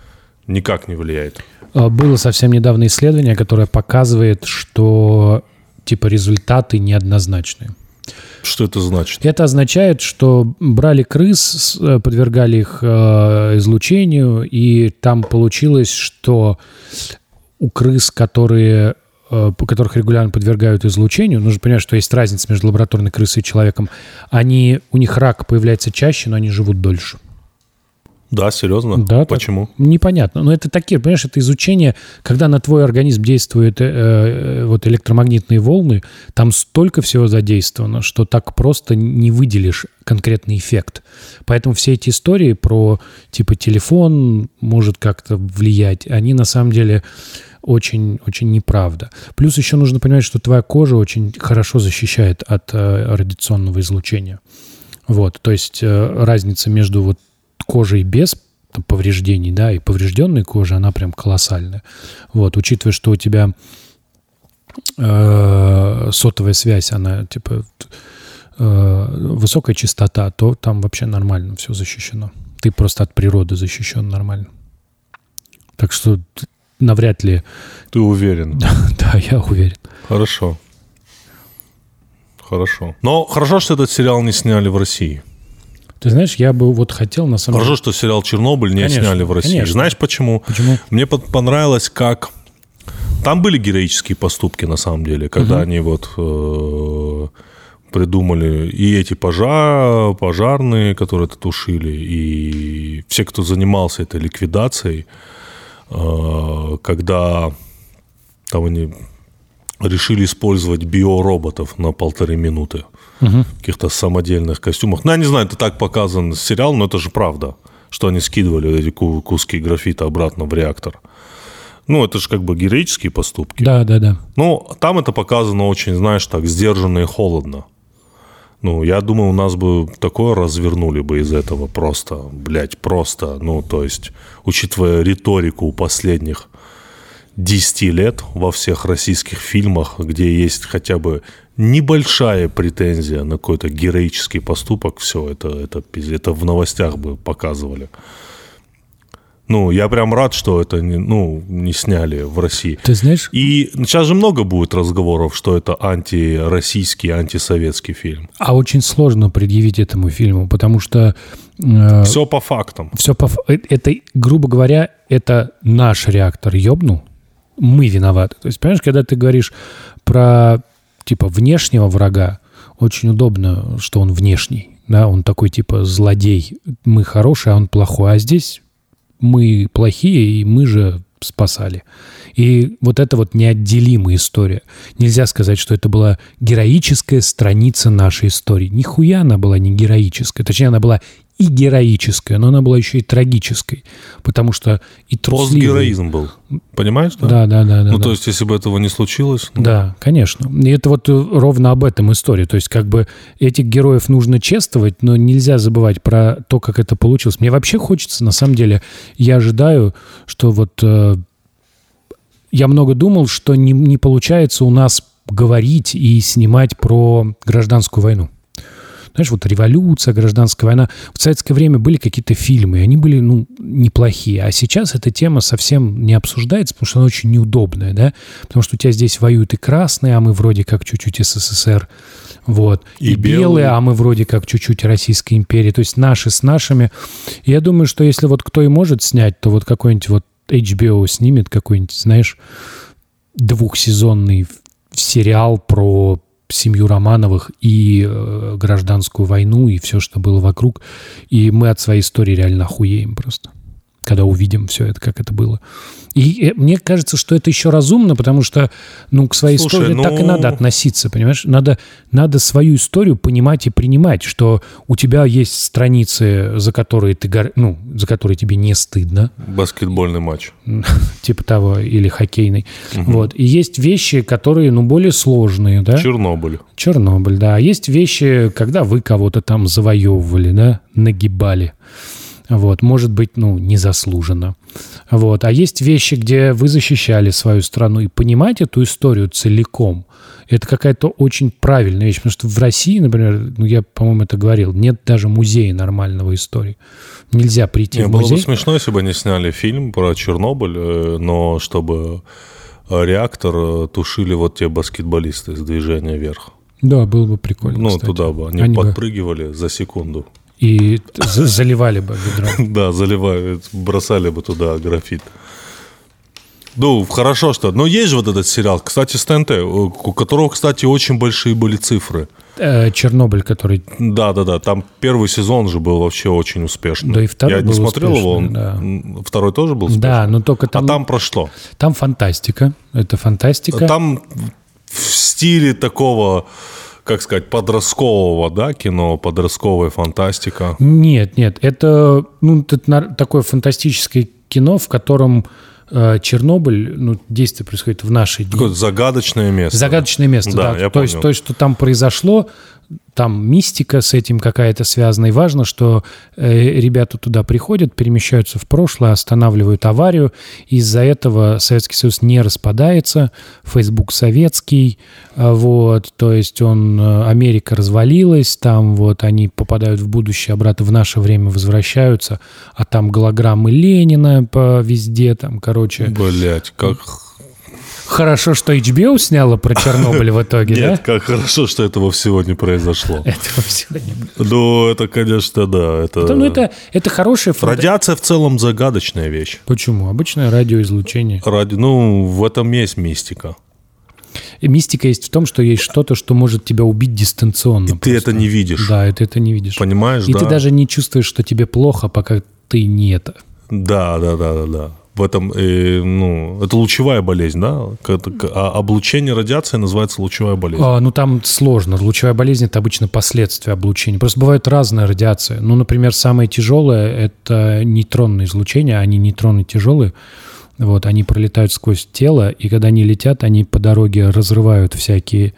S2: Никак не влияет.
S1: А, Было совсем недавно исследование, которое показывает, что типа результаты неоднозначные.
S2: Что это значит?
S1: Это означает, что брали крыс, э, подвергали их э, излучению, и там получилось, что у крыс, которые, э, которых регулярно подвергают излучению, нужно понимать, что есть разница между лабораторной крысой и человеком, они, у них рак появляется чаще, но они живут дольше.
S2: Да, серьезно?
S1: Да, так.
S2: Почему?
S1: Непонятно. Но это такие, понимаешь, это изучение, когда на твой организм действуют э, э, вот электромагнитные волны, там столько всего задействовано, что так просто не выделишь конкретный эффект. Поэтому все эти истории про типа телефон может как-то влиять, они на самом деле очень, очень неправда. Плюс еще нужно понимать, что твоя кожа очень хорошо защищает от э, радиационного излучения. Вот, то есть э, разница между вот кожей без там, повреждений, да, и поврежденной кожи, она прям колоссальная. Вот, учитывая, что у тебя э, сотовая связь, она типа э, высокая частота, то там вообще нормально все защищено. Ты просто от природы защищен нормально. Так что навряд ли,
S2: Ты уверен?
S1: да, я уверен.
S2: Хорошо. Хорошо. Но хорошо, что этот сериал не сняли в России.
S1: Ты знаешь, я бы вот хотел на самом
S2: Хорошо,
S1: деле...
S2: что сериал «Чернобыль» не
S1: Конечно,
S2: сняли в России.
S1: конечно.
S2: Знаешь почему?
S1: Почему?
S2: Мне понравилось, как... Там были героические поступки, на самом деле, когда они вот э, придумали и эти пожар, пожарные, которые это тушили, и все, кто занимался этой ликвидацией, э, когда там они решили использовать биороботов на полторы минуты в каких-то самодельных костюмах. Ну, я не знаю, это так показан сериал, но это же правда, что они скидывали эти ку- куски графита обратно в реактор. Ну, это же как бы героические поступки.
S1: Да, да, да.
S2: Ну, там это показано очень, знаешь, так, сдержанно и холодно. Ну, я думаю, у нас бы такое развернули бы из этого просто, блядь, просто. Ну, то есть, учитывая риторику последних 10 лет во всех российских фильмах, где есть хотя бы небольшая претензия на какой-то героический поступок, все, это, это, это в новостях бы показывали. Ну, я прям рад, что это не, ну, не сняли в России.
S1: Ты знаешь,
S2: И сейчас же много будет разговоров, что это антироссийский, антисоветский фильм.
S1: а очень сложно предъявить этому фильму, потому что э,
S2: Все по фактам.
S1: все по... э, Это, грубо говоря, это наш реактор ёбнул, мы виноваты. То есть, понимаешь, когда ты говоришь про, типа, внешнего врага, очень удобно, что он внешний, да, он такой, типа, злодей. Мы хорошие, а он плохой. А здесь мы плохие, и мы же спасали. И вот это вот неотделимая история. Нельзя сказать, что это была героическая страница нашей истории. Нихуя она была не героическая. Точнее, она была и героическая, но она была еще и трагической. Потому что и трусливый...
S2: Постгероизм был. Понимаешь, да?
S1: Да, да, да. да
S2: Ну,
S1: да.
S2: то есть, если бы этого не случилось... ну,
S1: Да, конечно. И это вот э, ровно об этом история. То есть, как бы этих героев нужно чествовать, но нельзя забывать про то, как это получилось. Мне вообще хочется, на самом деле, я ожидаю, что вот э, я много думал, что не, не получается у нас говорить и снимать про гражданскую войну. Знаешь, вот революция, гражданская война. В советское время были какие-то фильмы, и они были, ну, неплохие. А сейчас эта тема совсем не обсуждается, потому что она очень неудобная, да? Потому что у тебя здесь воюют и красные, а мы вроде как чуть-чуть СССР. Вот.
S2: И
S1: И, белые,
S2: белые.
S1: а мы вроде как чуть-чуть Российской империи. То есть наши с нашими. И я думаю, что если вот кто и может снять, то вот какой-нибудь вот HBO снимет какой-нибудь, знаешь, двухсезонный сериал про семью Романовых и э, гражданскую войну и все, что было вокруг. И мы от своей истории реально охуеем просто, когда увидим все это, как это было. И э, мне кажется, что это еще разумно, потому что, ну, к своей
S2: Слушай,
S1: истории так и
S2: ну-
S1: надо относиться, понимаешь? Надо, надо свою историю понимать и принимать, что у тебя есть страницы, за которые ты, гор- ну, за которые тебе не стыдно,
S2: Баскетбольный матч.
S1: типа того, или хоккейный. Вот. И есть вещи, которые, ну, более сложные, да?
S2: Чернобыль.
S1: Чернобыль, да. А есть вещи, когда вы кого-то там завоевывали, да, нагибали. Вот, может быть, ну, незаслуженно. Вот. А есть вещи, где вы защищали свою страну. И понимать эту историю целиком, это какая-то очень правильная вещь. Потому что в России, например, ну, я, по-моему, это говорил, нет даже музея нормального истории. Нельзя прийти
S2: Не,
S1: в
S2: было
S1: музей.
S2: бы смешно, если бы они сняли фильм про Чернобыль, э, но чтобы э, реактор э, тушили вот те баскетболисты из движения вверх.
S1: Да, было бы прикольно.
S2: Ну,
S1: кстати.
S2: туда бы. Они,
S1: Они бы-
S2: подпрыгивали за секунду.
S1: И заливали бы ведро.
S2: Да, заливают, бросали бы туда графит. Ну, хорошо, что... Но есть же вот этот сериал, кстати, с ТНТ, у у которого, кстати, очень большие были цифры.
S1: Э, Чернобыль, который...
S2: Да-да-да, там первый сезон же был вообще очень успешный.
S1: Да и второй
S2: Я не
S1: был
S2: смотрел его, он,
S1: да.
S2: второй тоже был успешный?
S1: Да, но только там,
S2: А там про что?
S1: там фантастика. Это фантастика.
S2: Там в стиле такого, как сказать, подросткового, да, кино, подростковая фантастика.
S1: Нет, нет, это ну, это такое фантастическое кино, в котором э, Чернобыль, ну, действие происходит в наши дни.
S2: Загадочное место.
S1: Загадочное место,
S2: Да,
S1: да.
S2: я
S1: то, есть,
S2: понял.
S1: то есть, что там произошло, там мистика с этим какая-то связана. И важно, что э, ребята туда приходят, перемещаются в прошлое, останавливают аварию. Из-за этого Советский Союз не распадается, Facebook советский, а, вот, то есть он, э, Америка развалилась, там вот они попадают в будущее, обратно в наше время возвращаются, а там голограммы Ленина по везде, там, короче.
S2: Блять, как...
S1: Хорошо, что HBO сняла про Чернобыль в итоге, да?
S2: Нет, как хорошо, что этого всего не произошло.
S1: Этого всего не было.
S2: Ну, это, конечно, да. Это...
S1: Да, Ну, это, это хорошая фото-
S2: Радиация в целом загадочная вещь.
S1: Почему? Обычное радиоизлучение.
S2: Ради... Ну, в этом есть мистика.
S1: Мистика есть в том, что есть что-то, что может тебя убить дистанционно.
S2: И ты это не видишь.
S1: Да, и ты это не видишь.
S2: Понимаешь,
S1: И
S2: да?
S1: ты даже не чувствуешь, что тебе плохо, пока ты не это.
S2: Да, да, да, да, да. В этом, э, ну, это лучевая болезнь, да? А облучение радиации называется лучевая болезнь.
S1: А, ну, там сложно. Лучевая болезнь – это обычно последствия облучения. Просто бывает разная радиация. Ну, например, самое тяжелое – это нейтронное излучение. Они нейтроны тяжелые. Вот, они пролетают сквозь тело, и когда они летят, они по дороге разрывают всякие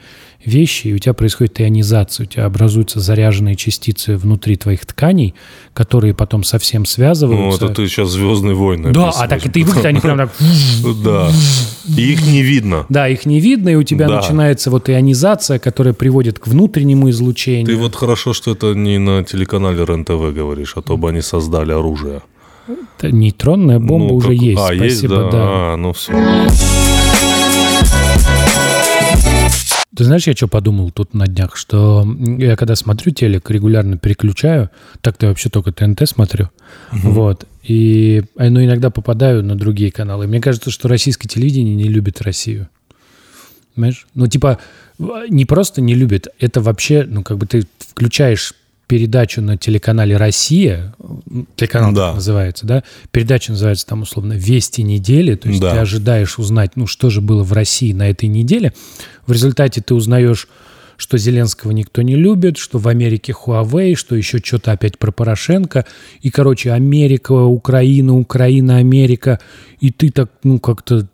S1: вещи, и у тебя происходит ионизация, у тебя образуются заряженные частицы внутри твоих тканей, которые потом совсем
S2: Ну,
S1: связываются.
S2: это ты сейчас «Звездные войны»
S1: Да, а так это и выглядит, они прям так...
S2: Да. И их не видно.
S1: Да, их не видно, и у тебя
S2: Да.
S1: начинается вот ионизация, которая приводит к внутреннему излучению.
S2: Ты вот хорошо, что это не на телеканале РЕН-ТВ говоришь, а то бы они создали оружие.
S1: Это нейтронная бомба
S2: Ну,
S1: уже
S2: как-
S1: есть.
S2: А,
S1: Спасибо,
S2: есть, да?
S1: да.
S2: А, ну все.
S1: Ты знаешь, я что подумал тут на днях, что я когда смотрю телек, регулярно переключаю, так-то вообще только ТНТ смотрю, вот, и а, ну, иногда попадаю на другие каналы. Мне кажется, что российское телевидение не любит Россию. Понимаешь? Ну, типа, не просто не любит, это вообще, ну, как бы ты включаешь передачу на телеканале «Россия», телеканал
S2: Да.
S1: называется, да, передача называется там условно «Вести недели», то есть
S2: Да.
S1: ты ожидаешь узнать, ну, что же было в России на этой неделе. В результате ты узнаешь, что Зеленского никто не любит, что в Америке Huawei, что еще что-то опять про Порошенко. И, короче, Америка, Украина, Украина, Америка. И ты так, ну, как-то...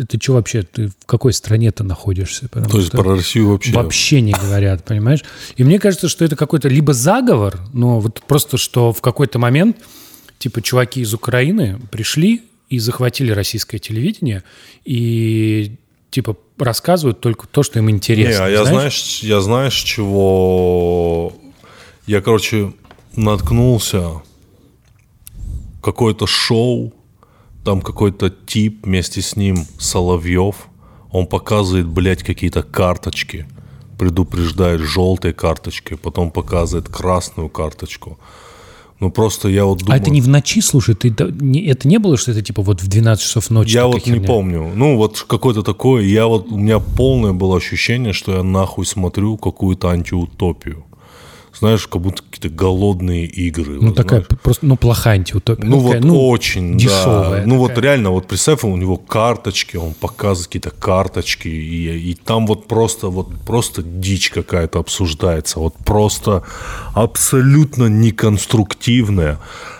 S1: Ты, ты что вообще? Ты в какой стране-то находишься? Потому
S2: То есть про Россию вообще...
S1: Вообще не говорят, понимаешь? И мне кажется, что это какой-то либо заговор, но вот просто, что в какой-то момент, типа, чуваки из Украины пришли и захватили российское телевидение, и, типа, рассказывают только то, что им
S2: Не,
S1: интересно.
S2: а я
S1: знаешь?
S2: знаешь, я знаешь, чего... Я, короче, наткнулся какое-то шоу, там какой-то тип вместе с ним, Соловьев, он показывает, блядь, какие-то карточки, предупреждает желтой карточкой, потом показывает красную карточку. Ну, просто я вот
S1: А
S2: думаю...
S1: это не в ночи, слушай, ты, да- не- это не было, что это, типа, вот в 12 часов ночи?
S2: Я вот не
S1: херня?
S2: помню. Ну, вот какое-то такое. Я вот, у меня полное было ощущение, что я нахуй смотрю какую-то антиутопию. Знаешь, как будто какие-то голодные игры.
S1: Ну,
S2: вот
S1: такая
S2: знаешь.
S1: просто, ну, плохая антиутопия.
S2: Ну,
S1: такая,
S2: вот очень,
S1: дешевая
S2: да. Ну, вот реально, вот представь, у него карточки, он показывает какие-то карточки, и, и там вот просто, вот просто дичь какая-то обсуждается. Вот просто абсолютно неконструктивная,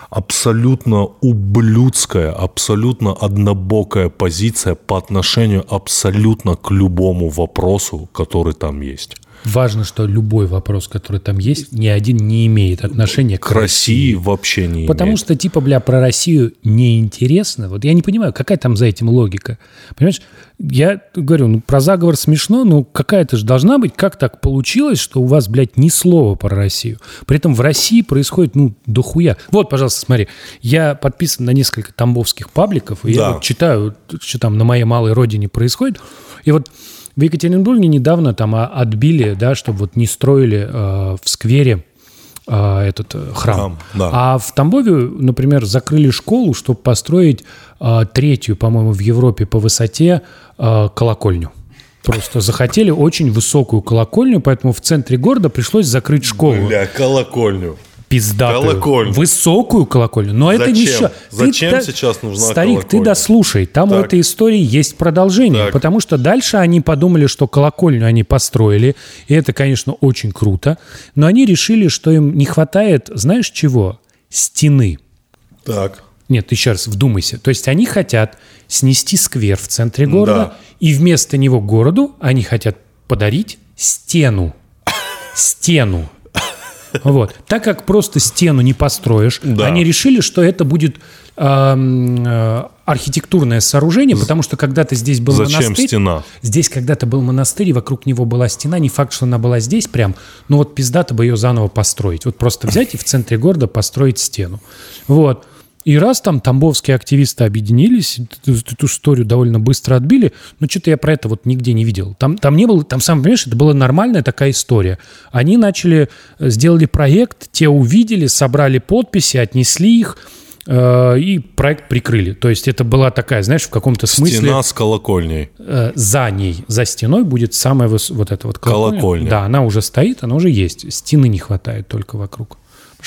S2: абсолютно ублюдская, абсолютно однобокая позиция по отношению абсолютно к любому вопросу, который там есть.
S1: Важно, что любой вопрос, который там есть, ни один не имеет отношения к
S2: К России вообще не
S1: Потому
S2: имеет.
S1: что, типа, бля, про Россию неинтересно. Вот я не понимаю, какая там за этим логика. Понимаешь, я говорю, ну, про заговор смешно, но какая-то же должна быть. Как так получилось, что у вас, блядь, ни слова про Россию? При этом в России происходит, ну, дохуя. Вот, пожалуйста, смотри. Я подписан на несколько тамбовских пабликов, и я
S2: Да.
S1: вот читаю, что там на моей малой родине происходит. И вот в Екатеринбурге недавно там а, отбили, да, чтобы вот не строили э, в сквере э, этот э, храм.
S2: Храм, да.
S1: А в Тамбове, например, закрыли школу, чтобы построить э, третью, по-моему, в Европе по высоте э, колокольню. Просто захотели очень высокую колокольню, поэтому в центре города пришлось закрыть школу.
S2: Бля, колокольню.
S1: Пиздатую.
S2: Колокольню.
S1: Высокую колокольню. Но это не
S2: Зачем?
S1: еще...
S2: Зачем сейчас нужна
S1: Старик, ты
S2: колокольня?
S1: дослушай. Там у
S2: Так.
S1: этой истории есть продолжение.
S2: Так.
S1: Потому что дальше они подумали, что колокольню они построили. И это, конечно, очень круто. Но они решили, что им не хватает, знаешь чего? Стены.
S2: Так.
S1: Нет, еще раз, вдумайся. То есть они хотят снести сквер в центре города,
S2: Да.
S1: и вместо него городу они хотят подарить стену. Стену. Вот. Так как просто стену не построишь,
S2: Да.
S1: они решили, что это будет э, архитектурное сооружение, потому что когда-то здесь был
S2: Зачем
S1: монастырь.
S2: стена?
S1: Здесь когда-то был монастырь, и вокруг него была стена. Не факт, что она была здесь прям, но вот пиздато бы ее заново построить. Вот просто взять и в центре города построить стену. Вот. И раз там тамбовские активисты объединились, эту, эту историю довольно быстро отбили, но что-то я про это вот нигде не видел. Там, там не было, там сам понимаешь, это была нормальная такая история. Они начали, э, сделали проект, те увидели, собрали подписи, отнесли их, э, и проект прикрыли. То есть это была такая, знаешь, в каком-то смысле
S2: Стена с колокольней.
S1: э, за ней, за стеной будет самая выс- вот эта вот колокольня.
S2: Колокольня.
S1: Да, она уже стоит, она уже есть. Стены не хватает только вокруг.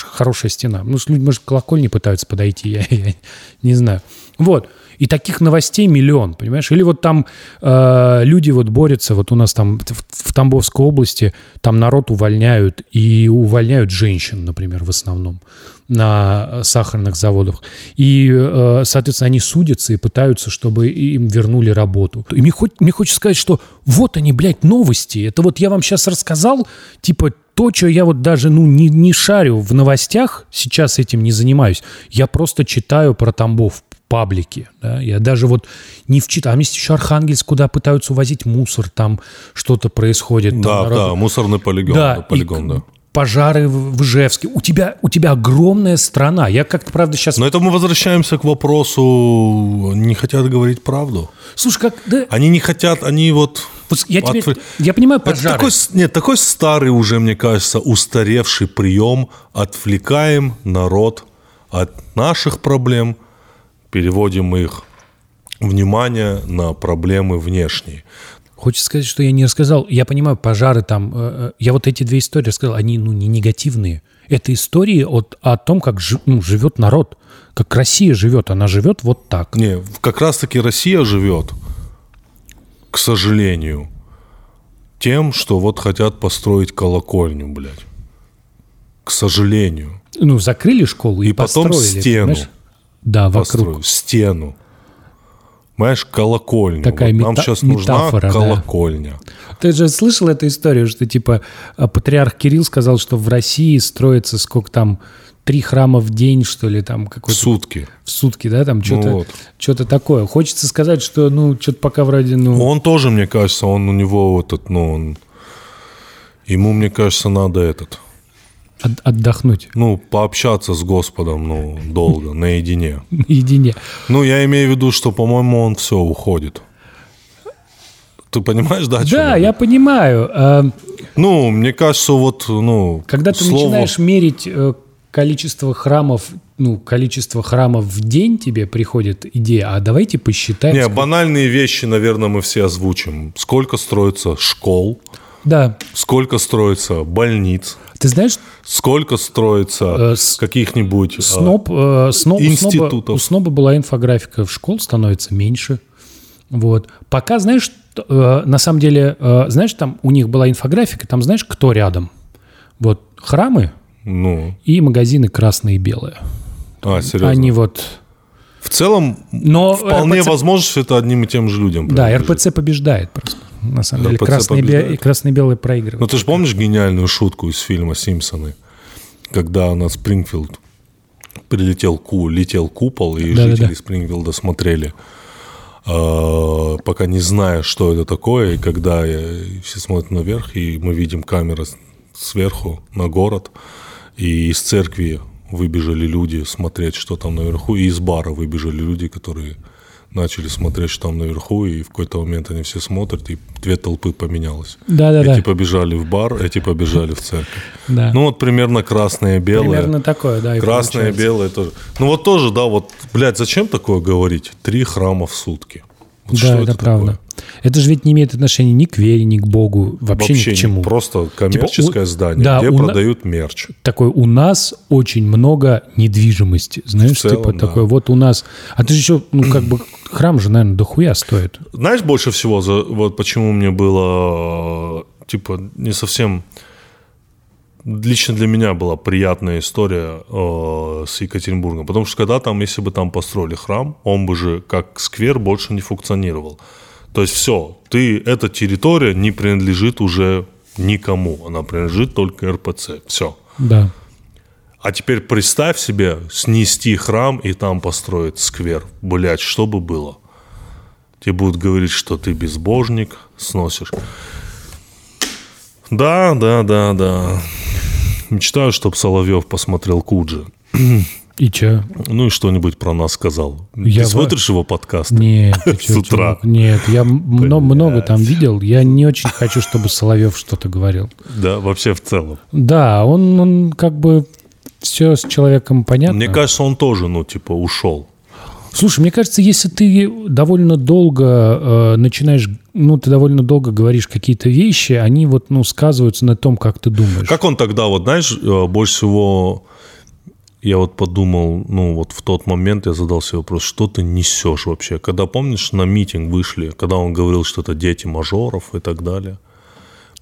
S1: Хорошая стена. Ну, с люди, может, к колокольне пытаются подойти, я, я не знаю. Вот. И таких новостей миллион, понимаешь? Или вот там э, люди вот борются, вот у нас там в, в Тамбовской области там народ увольняют, и увольняют женщин, например, в основном на сахарных заводах. И, э, соответственно, они судятся и пытаются, чтобы им вернули работу. И мне, хоть, мне хочется сказать, что вот они, блядь, новости. Это вот я вам сейчас рассказал, типа, то, что я вот даже, ну, не, не шарю в новостях, сейчас этим не занимаюсь. Я просто читаю про Тамбов в паблике. Да? Я даже вот не вчитал. Там есть еще Архангельск, куда пытаются увозить мусор, там что-то происходит. там
S2: Да,
S1: народ-
S2: да, мусорный полигон.
S1: да,
S2: полигон,
S1: и,
S2: да.
S1: Пожары в Ижевске. У тебя, у тебя огромная страна. Я как-то, правда, сейчас...
S2: Но это мы возвращаемся к вопросу, не хотят говорить правду.
S1: Слушай, как... Да,
S2: Они не хотят, они вот...
S1: вот я, тебе,
S2: отвр-
S1: я понимаю
S2: Это
S1: пожары.
S2: такой, с- нет, такой старый уже, мне кажется, устаревший прием. Отвлекаем народ от наших проблем, переводим их внимание на проблемы внешние.
S1: Хочется сказать, что я не рассказал. Я понимаю, пожары там... э, э, Я вот эти две истории рассказал, они ну, не негативные. Это истории от, о том, как жи- ну, живет народ. Как Россия живет. Она живет вот так.
S2: Не, как раз-таки Россия живет, к сожалению, тем, что вот хотят построить колокольню, блядь. К сожалению.
S1: Ну, закрыли школу и,
S2: И потом
S1: построили,
S2: стену
S1: понимаешь? Да, вокруг.
S2: Построить стену. Понимаешь, колокольню.
S1: Такая
S2: Вот нам
S1: мета-
S2: сейчас нужна
S1: метафора, да.
S2: колокольня.
S1: Ты же слышал эту историю, что типа а, патриарх Кирилл сказал, что в России строится сколько там три храма в день, что ли, там
S2: В
S1: какой-то
S2: сутки.
S1: в сутки, да, там что-то
S2: вот.
S1: что-то такое. Хочется сказать, что ну что-то пока вроде ну
S2: Он тоже, мне кажется, он у него этот, ну, он... Ему, мне кажется, надо этот,
S1: от- отдохнуть
S2: ну, пообщаться с Господом, ну, долго, наедине.
S1: наедине.
S2: Ну, я имею в виду, что, по-моему, он все уходит. Ты понимаешь, да?
S1: Да, я понимаю. А,
S2: Ну, мне кажется, вот, ну,
S1: Когда ты
S2: слово-
S1: начинаешь мерить э, количество храмов, ну количество храмов в день, тебе приходит идея, а давайте посчитаем.
S2: Не,
S1: сколько-
S2: банальные вещи, наверное, мы все озвучим. Сколько строится школ,
S1: Да,
S2: сколько строится больниц,
S1: ты знаешь,
S2: сколько строится
S1: Э,
S2: каких-нибудь... э,
S1: Сноб, э, сно- у Сноба-
S2: институтов.
S1: у Сноба была инфографика, в школ становится меньше. Вот. Пока, знаешь, э, на самом деле, э, знаешь, там у них была инфографика, там знаешь, кто рядом? Вот храмы
S2: Ну,
S1: и магазины красные и белые.
S2: а, серьезно.
S1: Они вот...
S2: В целом,
S1: Но
S2: вполне
S1: РПЦ
S2: возможно, что это одним и тем же людям.
S1: Да. РПЦ побеждает просто. На самом деле,
S2: РПЦ
S1: красные, и бе-
S2: побеждает?
S1: и красные и белые проигрывают.
S2: Ну, ты же помнишь гениальную шутку из фильма «Симпсоны», когда на Спрингфилд прилетел ку, летел купол, и
S1: Да-да-да.
S2: жители Спрингфилда смотрели, э, пока не зная, что это такое, и когда э, все смотрят наверх, и мы видим камеры сверху на город, и из церкви выбежали люди смотреть, что там наверху, и из бара выбежали люди, которые начали смотреть, что там наверху, и в какой-то момент они все смотрят, и две толпы поменялось.
S1: Да-да-да.
S2: Эти побежали в бар, эти побежали в церковь.
S1: Да.
S2: Ну вот примерно красное, белое.
S1: Примерно такое, да. и
S2: Красное,
S1: получается.
S2: белое тоже. Ну вот тоже, да, вот, блядь, зачем такое говорить? Три храма в сутки. Вот
S1: Да,
S2: что
S1: это,
S2: такое?
S1: Это же ведь не имеет отношения ни к вере, ни к Богу, вообще,
S2: Вообще
S1: ни к чему.
S2: Просто коммерческое
S1: у-
S2: здание,
S1: да,
S2: где
S1: у на-
S2: продают мерч.
S1: Такой, у нас очень много недвижимости. Знаешь,
S2: В целом,
S1: типа
S2: да.
S1: такой, вот у нас... А ты же еще, ну, как бы, храм же, наверное, дохуя стоит.
S2: Знаешь, больше всего, за, вот почему мне было, типа, не совсем... Лично для меня была приятная история э, с Екатеринбургом. Потому что когда там, если бы там построили храм, он бы же как сквер больше не функционировал. То есть все, ты, эта территория не принадлежит уже никому. Она принадлежит только РПЦ. Все.
S1: Да.
S2: А теперь представь себе снести храм и там построить сквер. Блять, что бы было? Тебе будут говорить, что ты безбожник, сносишь. Да, да, да, да. Мечтаю, чтобы Соловьев посмотрел Куджи.
S1: И че?
S2: Ну и что-нибудь про нас сказал.
S1: Я
S2: ты
S1: в-
S2: смотришь его подкаст?
S1: Нет, чё,
S2: С утра.
S1: Нет, я много там видел. Я не очень хочу, чтобы Соловьев что-то говорил.
S2: Да, вообще в целом.
S1: Да, он, он как бы все с человеком понятно.
S2: Мне кажется, он тоже, ну, типа, ушел.
S1: Слушай, мне кажется, если ты довольно долго э, начинаешь, ну, ты довольно долго говоришь какие-то вещи, они вот, ну, сказываются на том, как ты думаешь.
S2: Как он тогда, вот знаешь, э, больше всего я вот подумал, ну вот в тот момент я задал себе вопрос, что ты несешь вообще? Когда, помнишь, на митинг вышли, когда он говорил, что это дети мажоров и так далее.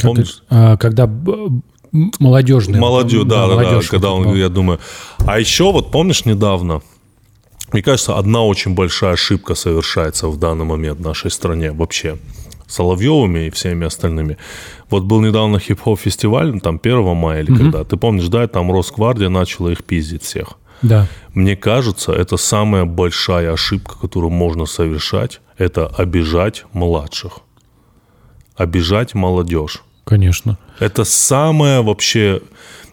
S2: Помнишь?
S1: это- а, когда б- м- молодежные.
S2: Молодежь, да, да, да,
S1: молодежь
S2: когда он, я думаю. А еще вот помнишь недавно, мне кажется, одна очень большая ошибка совершается в данный момент в нашей стране вообще. Соловьевыми и всеми остальными. Вот был недавно хип-хоп фестиваль, ну, там 1 мая или когда. Ты помнишь, да, там Росгвардия начала их пиздить всех.
S1: Да.
S2: Мне кажется, это самая большая ошибка, которую можно совершать, это обижать младших. Обижать молодежь.
S1: Конечно.
S2: Это самое вообще...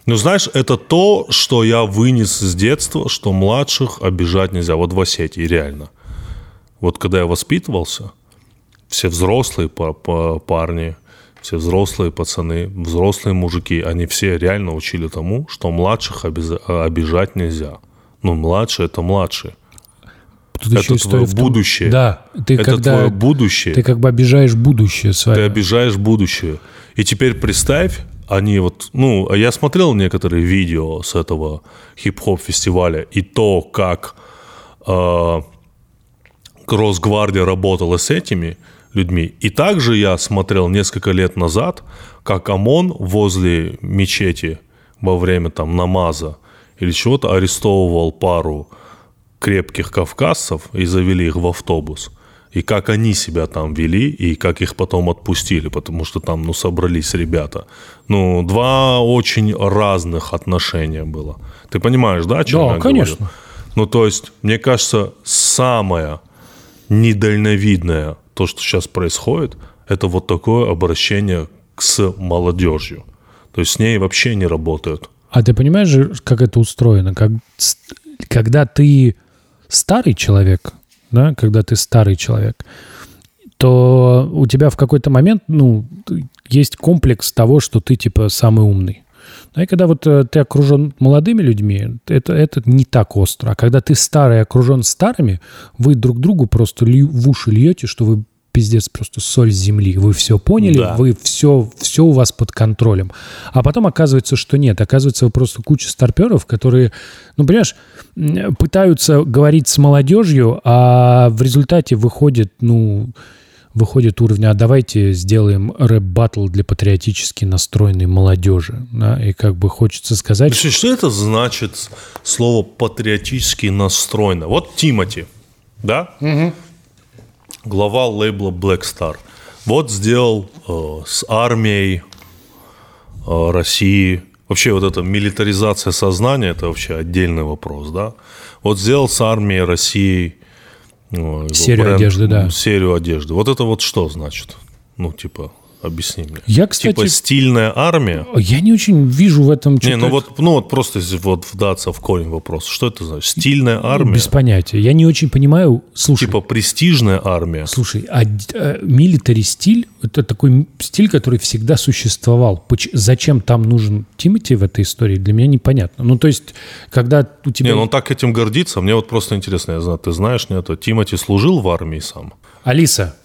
S2: Ну, знаешь, это то, что я вынес с детства, что младших обижать нельзя. Вот в Осетии, реально. Вот когда я воспитывался, все взрослые па- па- парни, все взрослые пацаны, взрослые мужики, они все реально учили тому, что младших обижать нельзя. Ну, младшие – это младшие.
S1: Тут
S2: Это
S1: еще
S2: твое
S1: том-
S2: будущее.
S1: Да, ты
S2: это
S1: когда
S2: твое будущее.
S1: ты как бы обижаешь будущее
S2: Ты
S1: свое.
S2: обижаешь будущее. И теперь представь, они вот, ну, а я смотрел некоторые видео с этого хип-хоп фестиваля и то, как э, Росгвардия работала с этими людьми. И также я смотрел несколько лет назад, как ОМОН возле мечети во время там намаза или чего-то арестовывал пару крепких кавказцев и завели их в автобус. И как они себя там вели, и как их потом отпустили, потому что там, ну, собрались ребята. Ну, два очень разных отношения было. Ты понимаешь, да, о чем
S1: Да,
S2: я
S1: конечно.
S2: говорю? Ну, то есть, мне кажется, самое недальновидное, то, что сейчас происходит, это вот такое обращение с молодежью. То есть с ней вообще не работают.
S1: А ты понимаешь как это устроено? Как, когда ты старый человек, да, когда ты старый человек, то у тебя в какой-то момент, ну, есть комплекс того, что ты, типа, самый умный. Да, и когда вот э, ты окружен молодыми людьми, это, это не так остро. А когда ты старый окружен старыми, вы друг другу просто лью- в уши льете, что вы пиздец просто соль земли. Вы все поняли,
S2: Да.
S1: вы все, все у вас под контролем. А потом оказывается, что нет. Оказывается, вы просто куча старперов, которые, ну, понимаешь, пытаются говорить с молодежью, а в результате выходит, ну, выходит уровня, а давайте сделаем рэп-баттл для патриотически настроенной молодежи. Да? И как бы хочется сказать,
S2: Слушай, что это значит слово патриотически настроено? Вот Тимати, да? Глава лейбла Black Star. Вот сделал э, с армией э, России. Вообще вот эта милитаризация сознания, это вообще отдельный вопрос, да? Вот сделал с армией России э,
S1: Серию одежды, да.
S2: Серию одежды. Вот это вот что значит? Ну, типа, объясни мне.
S1: Я, кстати-
S2: Типа стильная армия?
S1: я не очень вижу в этом
S2: Не, ну вот, ну вот просто вот вдаться в корень вопроса. Что это значит? Стильная армия?
S1: Без понятия. Я не очень понимаю. Слушай,
S2: Типа престижная армия?
S1: Слушай, а милитари стиль – это такой стиль, который всегда существовал. Поч- Зачем там нужен Тимати в этой истории, для меня непонятно. Ну, то есть, когда у тебя...
S2: Не, ну он так этим гордится. Мне вот просто интересно, я знаю, ты знаешь, нет? Тимати служил в армии сам?
S1: Алиса,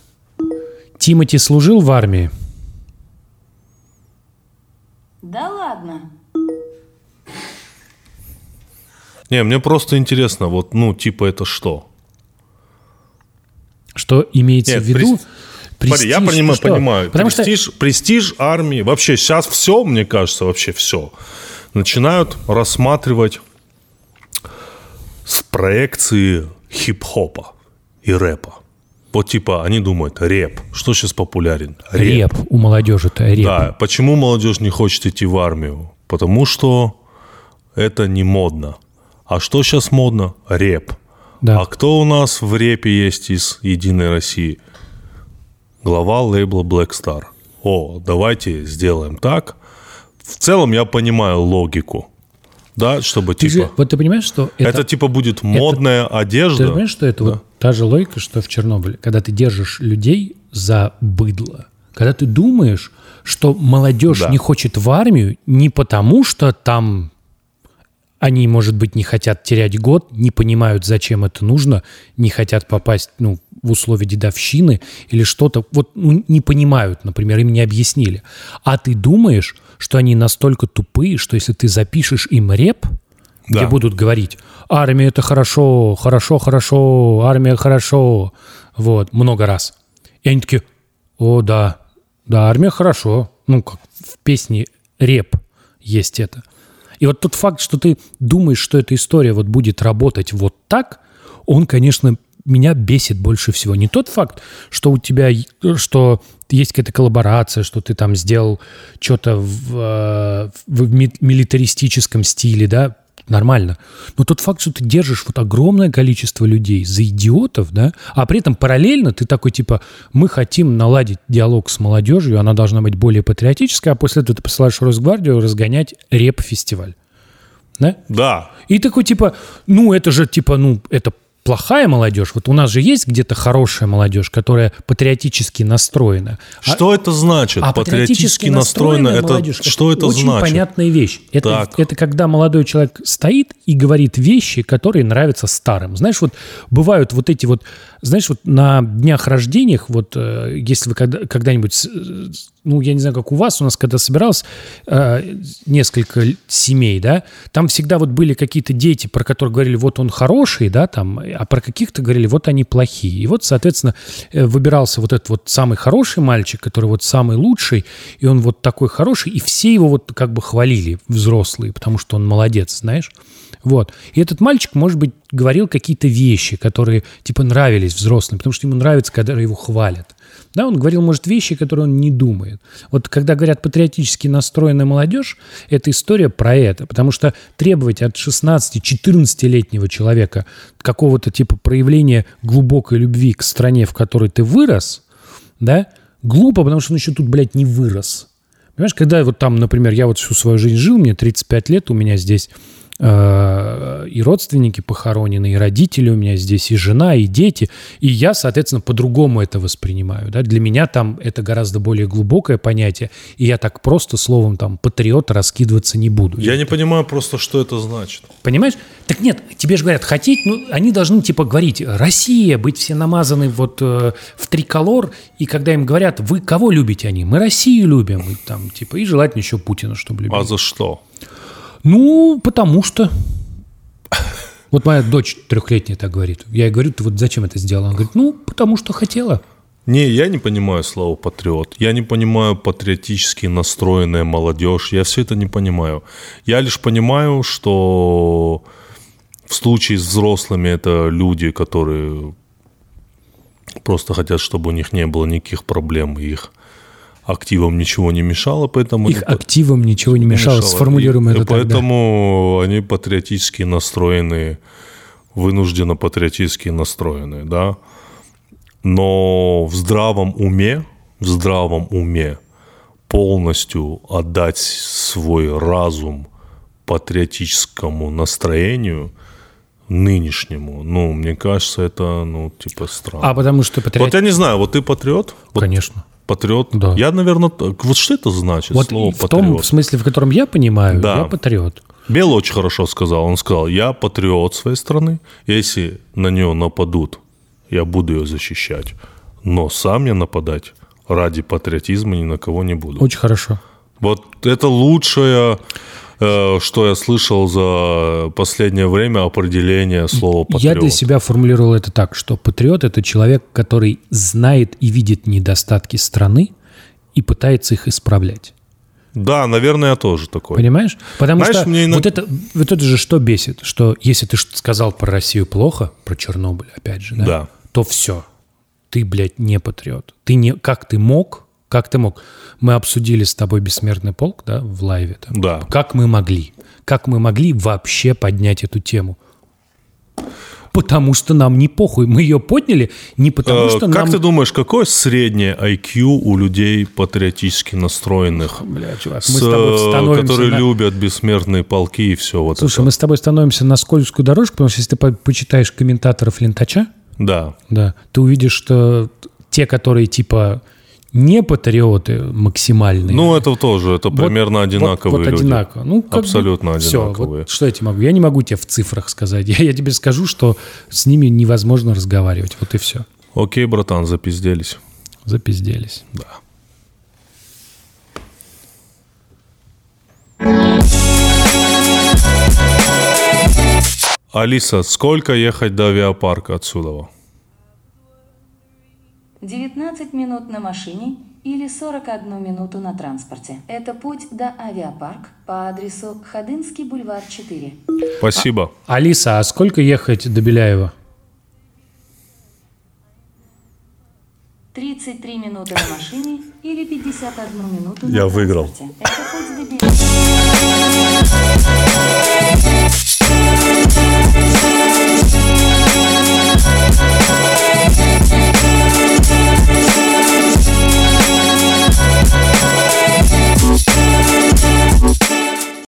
S1: Тимати служил в армии?
S4: Да ладно.
S2: Не, мне просто интересно, вот, ну, типа это что?
S1: Что имеется
S2: Нет,
S1: в виду?
S2: прес- Смотри, я
S1: Престиж,
S2: понимаю,
S1: ну что?
S2: понимаю.
S1: Потому что
S2: престиж, престиж армии. Вообще сейчас все, мне кажется, вообще все. Начинают рассматривать с проекции хип-хопа и рэпа. Вот типа они думают, рэп. Что сейчас популярен?
S1: реп у молодежи-то, реп.
S2: Да, почему молодежь не хочет идти в армию? Потому что это не модно. А что сейчас модно? Реп.
S1: Да.
S2: А кто у нас в репе есть из Единой России? Глава лейбла Black Star. О, давайте сделаем так. В целом я понимаю логику. Да, чтобы
S1: Ты
S2: типа...
S1: же, вот ты понимаешь, что это...
S2: это, типа будет модная одежда.
S1: Ты понимаешь, что это вот та же логика, что в Чернобыле, когда ты держишь людей за быдло, когда ты думаешь, что молодежь
S2: Да.
S1: не хочет в армию не потому, что там они, может быть, не хотят терять год, не понимают, зачем это нужно, не хотят попасть ну, в условия дедовщины или что-то, вот ну, не понимают, например, им не объяснили. А ты думаешь, что они настолько тупые, что если ты запишешь им реп, где
S2: Да.
S1: будут говорить, армия это хорошо, хорошо, хорошо, армия хорошо, вот, много раз. И они такие, о, да, да, армия хорошо. Ну, как в песне реп есть это. И вот тот факт, что ты думаешь, что эта история вот будет работать вот так, он, конечно, меня бесит больше всего. Не тот факт, что у тебя, что есть какая-то коллаборация, что ты там сделал что-то в, э, в ми- милитаристическом стиле, да, Нормально. Но тот факт, что ты держишь вот огромное количество людей за идиотов, да, а при этом параллельно ты такой, типа, мы хотим наладить диалог с молодежью, она должна быть более патриотическая, а после этого ты посылаешь Росгвардию разгонять реп-фестиваль. Да?
S2: Да.
S1: И такой, типа, ну, это же, типа, ну, это плохая молодежь. Вот у нас же есть где-то хорошая молодежь, которая патриотически настроена. А-
S2: Что это значит?
S1: а
S2: Патриотически настроена, это
S1: молодежь,
S2: что это
S1: очень
S2: значит?
S1: понятная вещь. Это,
S2: Так.
S1: это когда молодой человек стоит и говорит вещи, которые нравятся старым. Знаешь, вот бывают вот эти вот, знаешь, вот на днях рождениях, вот э, если вы когда, когда-нибудь, ну, я не знаю, как у вас, у нас когда собиралось э, несколько семей, да, там всегда вот были какие-то дети, про которых говорили, вот он хороший, да, там, а про каких-то говорили, вот они плохие. И вот, соответственно, э, выбирался вот этот вот самый хороший мальчик, который вот самый лучший, и он вот такой хороший, и все его вот как бы хвалили, взрослые, потому что он молодец, знаешь. Вот. И этот мальчик, может быть, говорил какие-то вещи, которые, типа, нравились взрослым, потому что ему нравится, когда его хвалят. Да, он говорил, может, вещи, которые он не думает. Вот когда говорят патриотически настроенная молодежь, это история про это. Потому что требовать от 16-14-летнего человека какого-то типа проявления глубокой любви к стране, в которой ты вырос, да, глупо, потому что он еще тут, блядь, не вырос. Понимаешь, когда вот там, например, я вот всю свою жизнь жил, мне 35 лет, у меня здесь и родственники похоронены, и родители у меня здесь, и жена, и дети, и я, соответственно, по-другому это воспринимаю. Да? Для меня там это гораздо более глубокое понятие, и я так просто словом там патриот раскидываться не буду.
S2: Я не понимаю просто, что это значит.
S1: Понимаешь? Так нет, тебе же говорят, хотеть, ну, они должны типа говорить, Россия, быть все намазаны вот э, в триколор, и когда им говорят, вы кого любите они? Мы Россию любим, и там, типа, и желательно еще Путина, чтобы любили.
S2: А за что?
S1: Ну, потому что. Вот моя дочь трехлетняя так говорит. Я ей говорю, ты вот зачем это сделала? Она говорит, ну, потому что хотела.
S2: Не, я не понимаю слово патриот. Я не понимаю патриотически настроенная молодежь. Я все это не понимаю. Я лишь понимаю, что в случае с взрослыми это люди, которые просто хотят, чтобы у них не было никаких проблем, их активам ничего не мешало, поэтому...
S1: Их
S2: они-
S1: активам ничего не мешало.
S2: мешало.
S1: Сформулируем
S2: И-
S1: это
S2: и
S1: так, да.
S2: Поэтому они патриотически настроенные, вынужденно патриотически настроенные, да. Но в здравом уме, в здравом уме полностью отдать свой разум патриотическому настроению нынешнему, ну, мне кажется, это, ну, типа, странно.
S1: А потому что
S2: Вот
S1: патриот...
S2: я не знаю, вот ты патриот? Вот
S1: Конечно.
S2: Патриот?
S1: Да.
S2: Я, наверное, так. Вот что это значит,
S1: Вот
S2: слово
S1: в
S2: патриот?
S1: том смысле, в котором я понимаю,
S2: Да.
S1: я патриот.
S2: Бел очень хорошо сказал. Он сказал, я патриот своей страны. Если на нее нападут, я буду ее защищать. Но сам я нападать ради патриотизма ни на кого не буду.
S1: Очень хорошо.
S2: Вот это лучшее, э, что я слышал за последнее время определение слова патриот.
S1: Я для себя формулировал это так, что патриот – это человек, который знает и видит недостатки страны и пытается их исправлять.
S2: Да, наверное, я тоже такой.
S1: Понимаешь? Потому
S2: Знаешь,
S1: что
S2: мне иногда-
S1: вот, это, вот это же что бесит, что если ты сказал про Россию плохо, про Чернобыль, опять же, да,
S2: Да.
S1: то все. Ты, блядь, не патриот. Ты не... Как ты мог? Как ты мог? Мы обсудили с тобой «Бессмертный полк», да, в лайве. Там.
S2: Да.
S1: Как мы могли? Как мы могли вообще поднять эту тему? Потому что нам не похуй. Мы ее подняли не потому,
S2: Э,
S1: что
S2: как
S1: нам...
S2: ты думаешь, какое среднее IQ у людей патриотически настроенных?
S1: Бля, чувак,
S2: с,
S1: мы с тобой
S2: э,
S1: становимся
S2: которые
S1: на-
S2: любят бессмертные полки и все вот
S1: Слушай,
S2: это.
S1: мы с тобой становимся на скользкую дорожку, потому что если ты по- почитаешь комментаторов Лентача,
S2: Да.
S1: да, ты увидишь, что те, которые типа не патриоты максимальные.
S2: Ну, это тоже, это
S1: вот-
S2: примерно одинаковые
S1: вот, вот
S2: люди.
S1: одинаково. Ну, как бы
S2: Абсолютно
S1: всё,
S2: одинаковые.
S1: вот что я тебе могу? Я не могу тебе в цифрах сказать. Я, я тебе скажу, что с ними невозможно разговаривать. Вот и все.
S2: Окей, братан, запизделись.
S1: Запизделись.
S2: Да. Алиса, сколько ехать до авиапарка отсюда?
S4: 19 минут на машине или 41 минуту на транспорте. Это путь до авиапарк по адресу Ходынский бульвар 4.
S2: Спасибо.
S1: А, Алиса, а сколько ехать до Беляева?
S4: 33 минуты на машине или 51 минуту на
S2: Я
S4: транспорте. выиграл. Это путь до Беляева.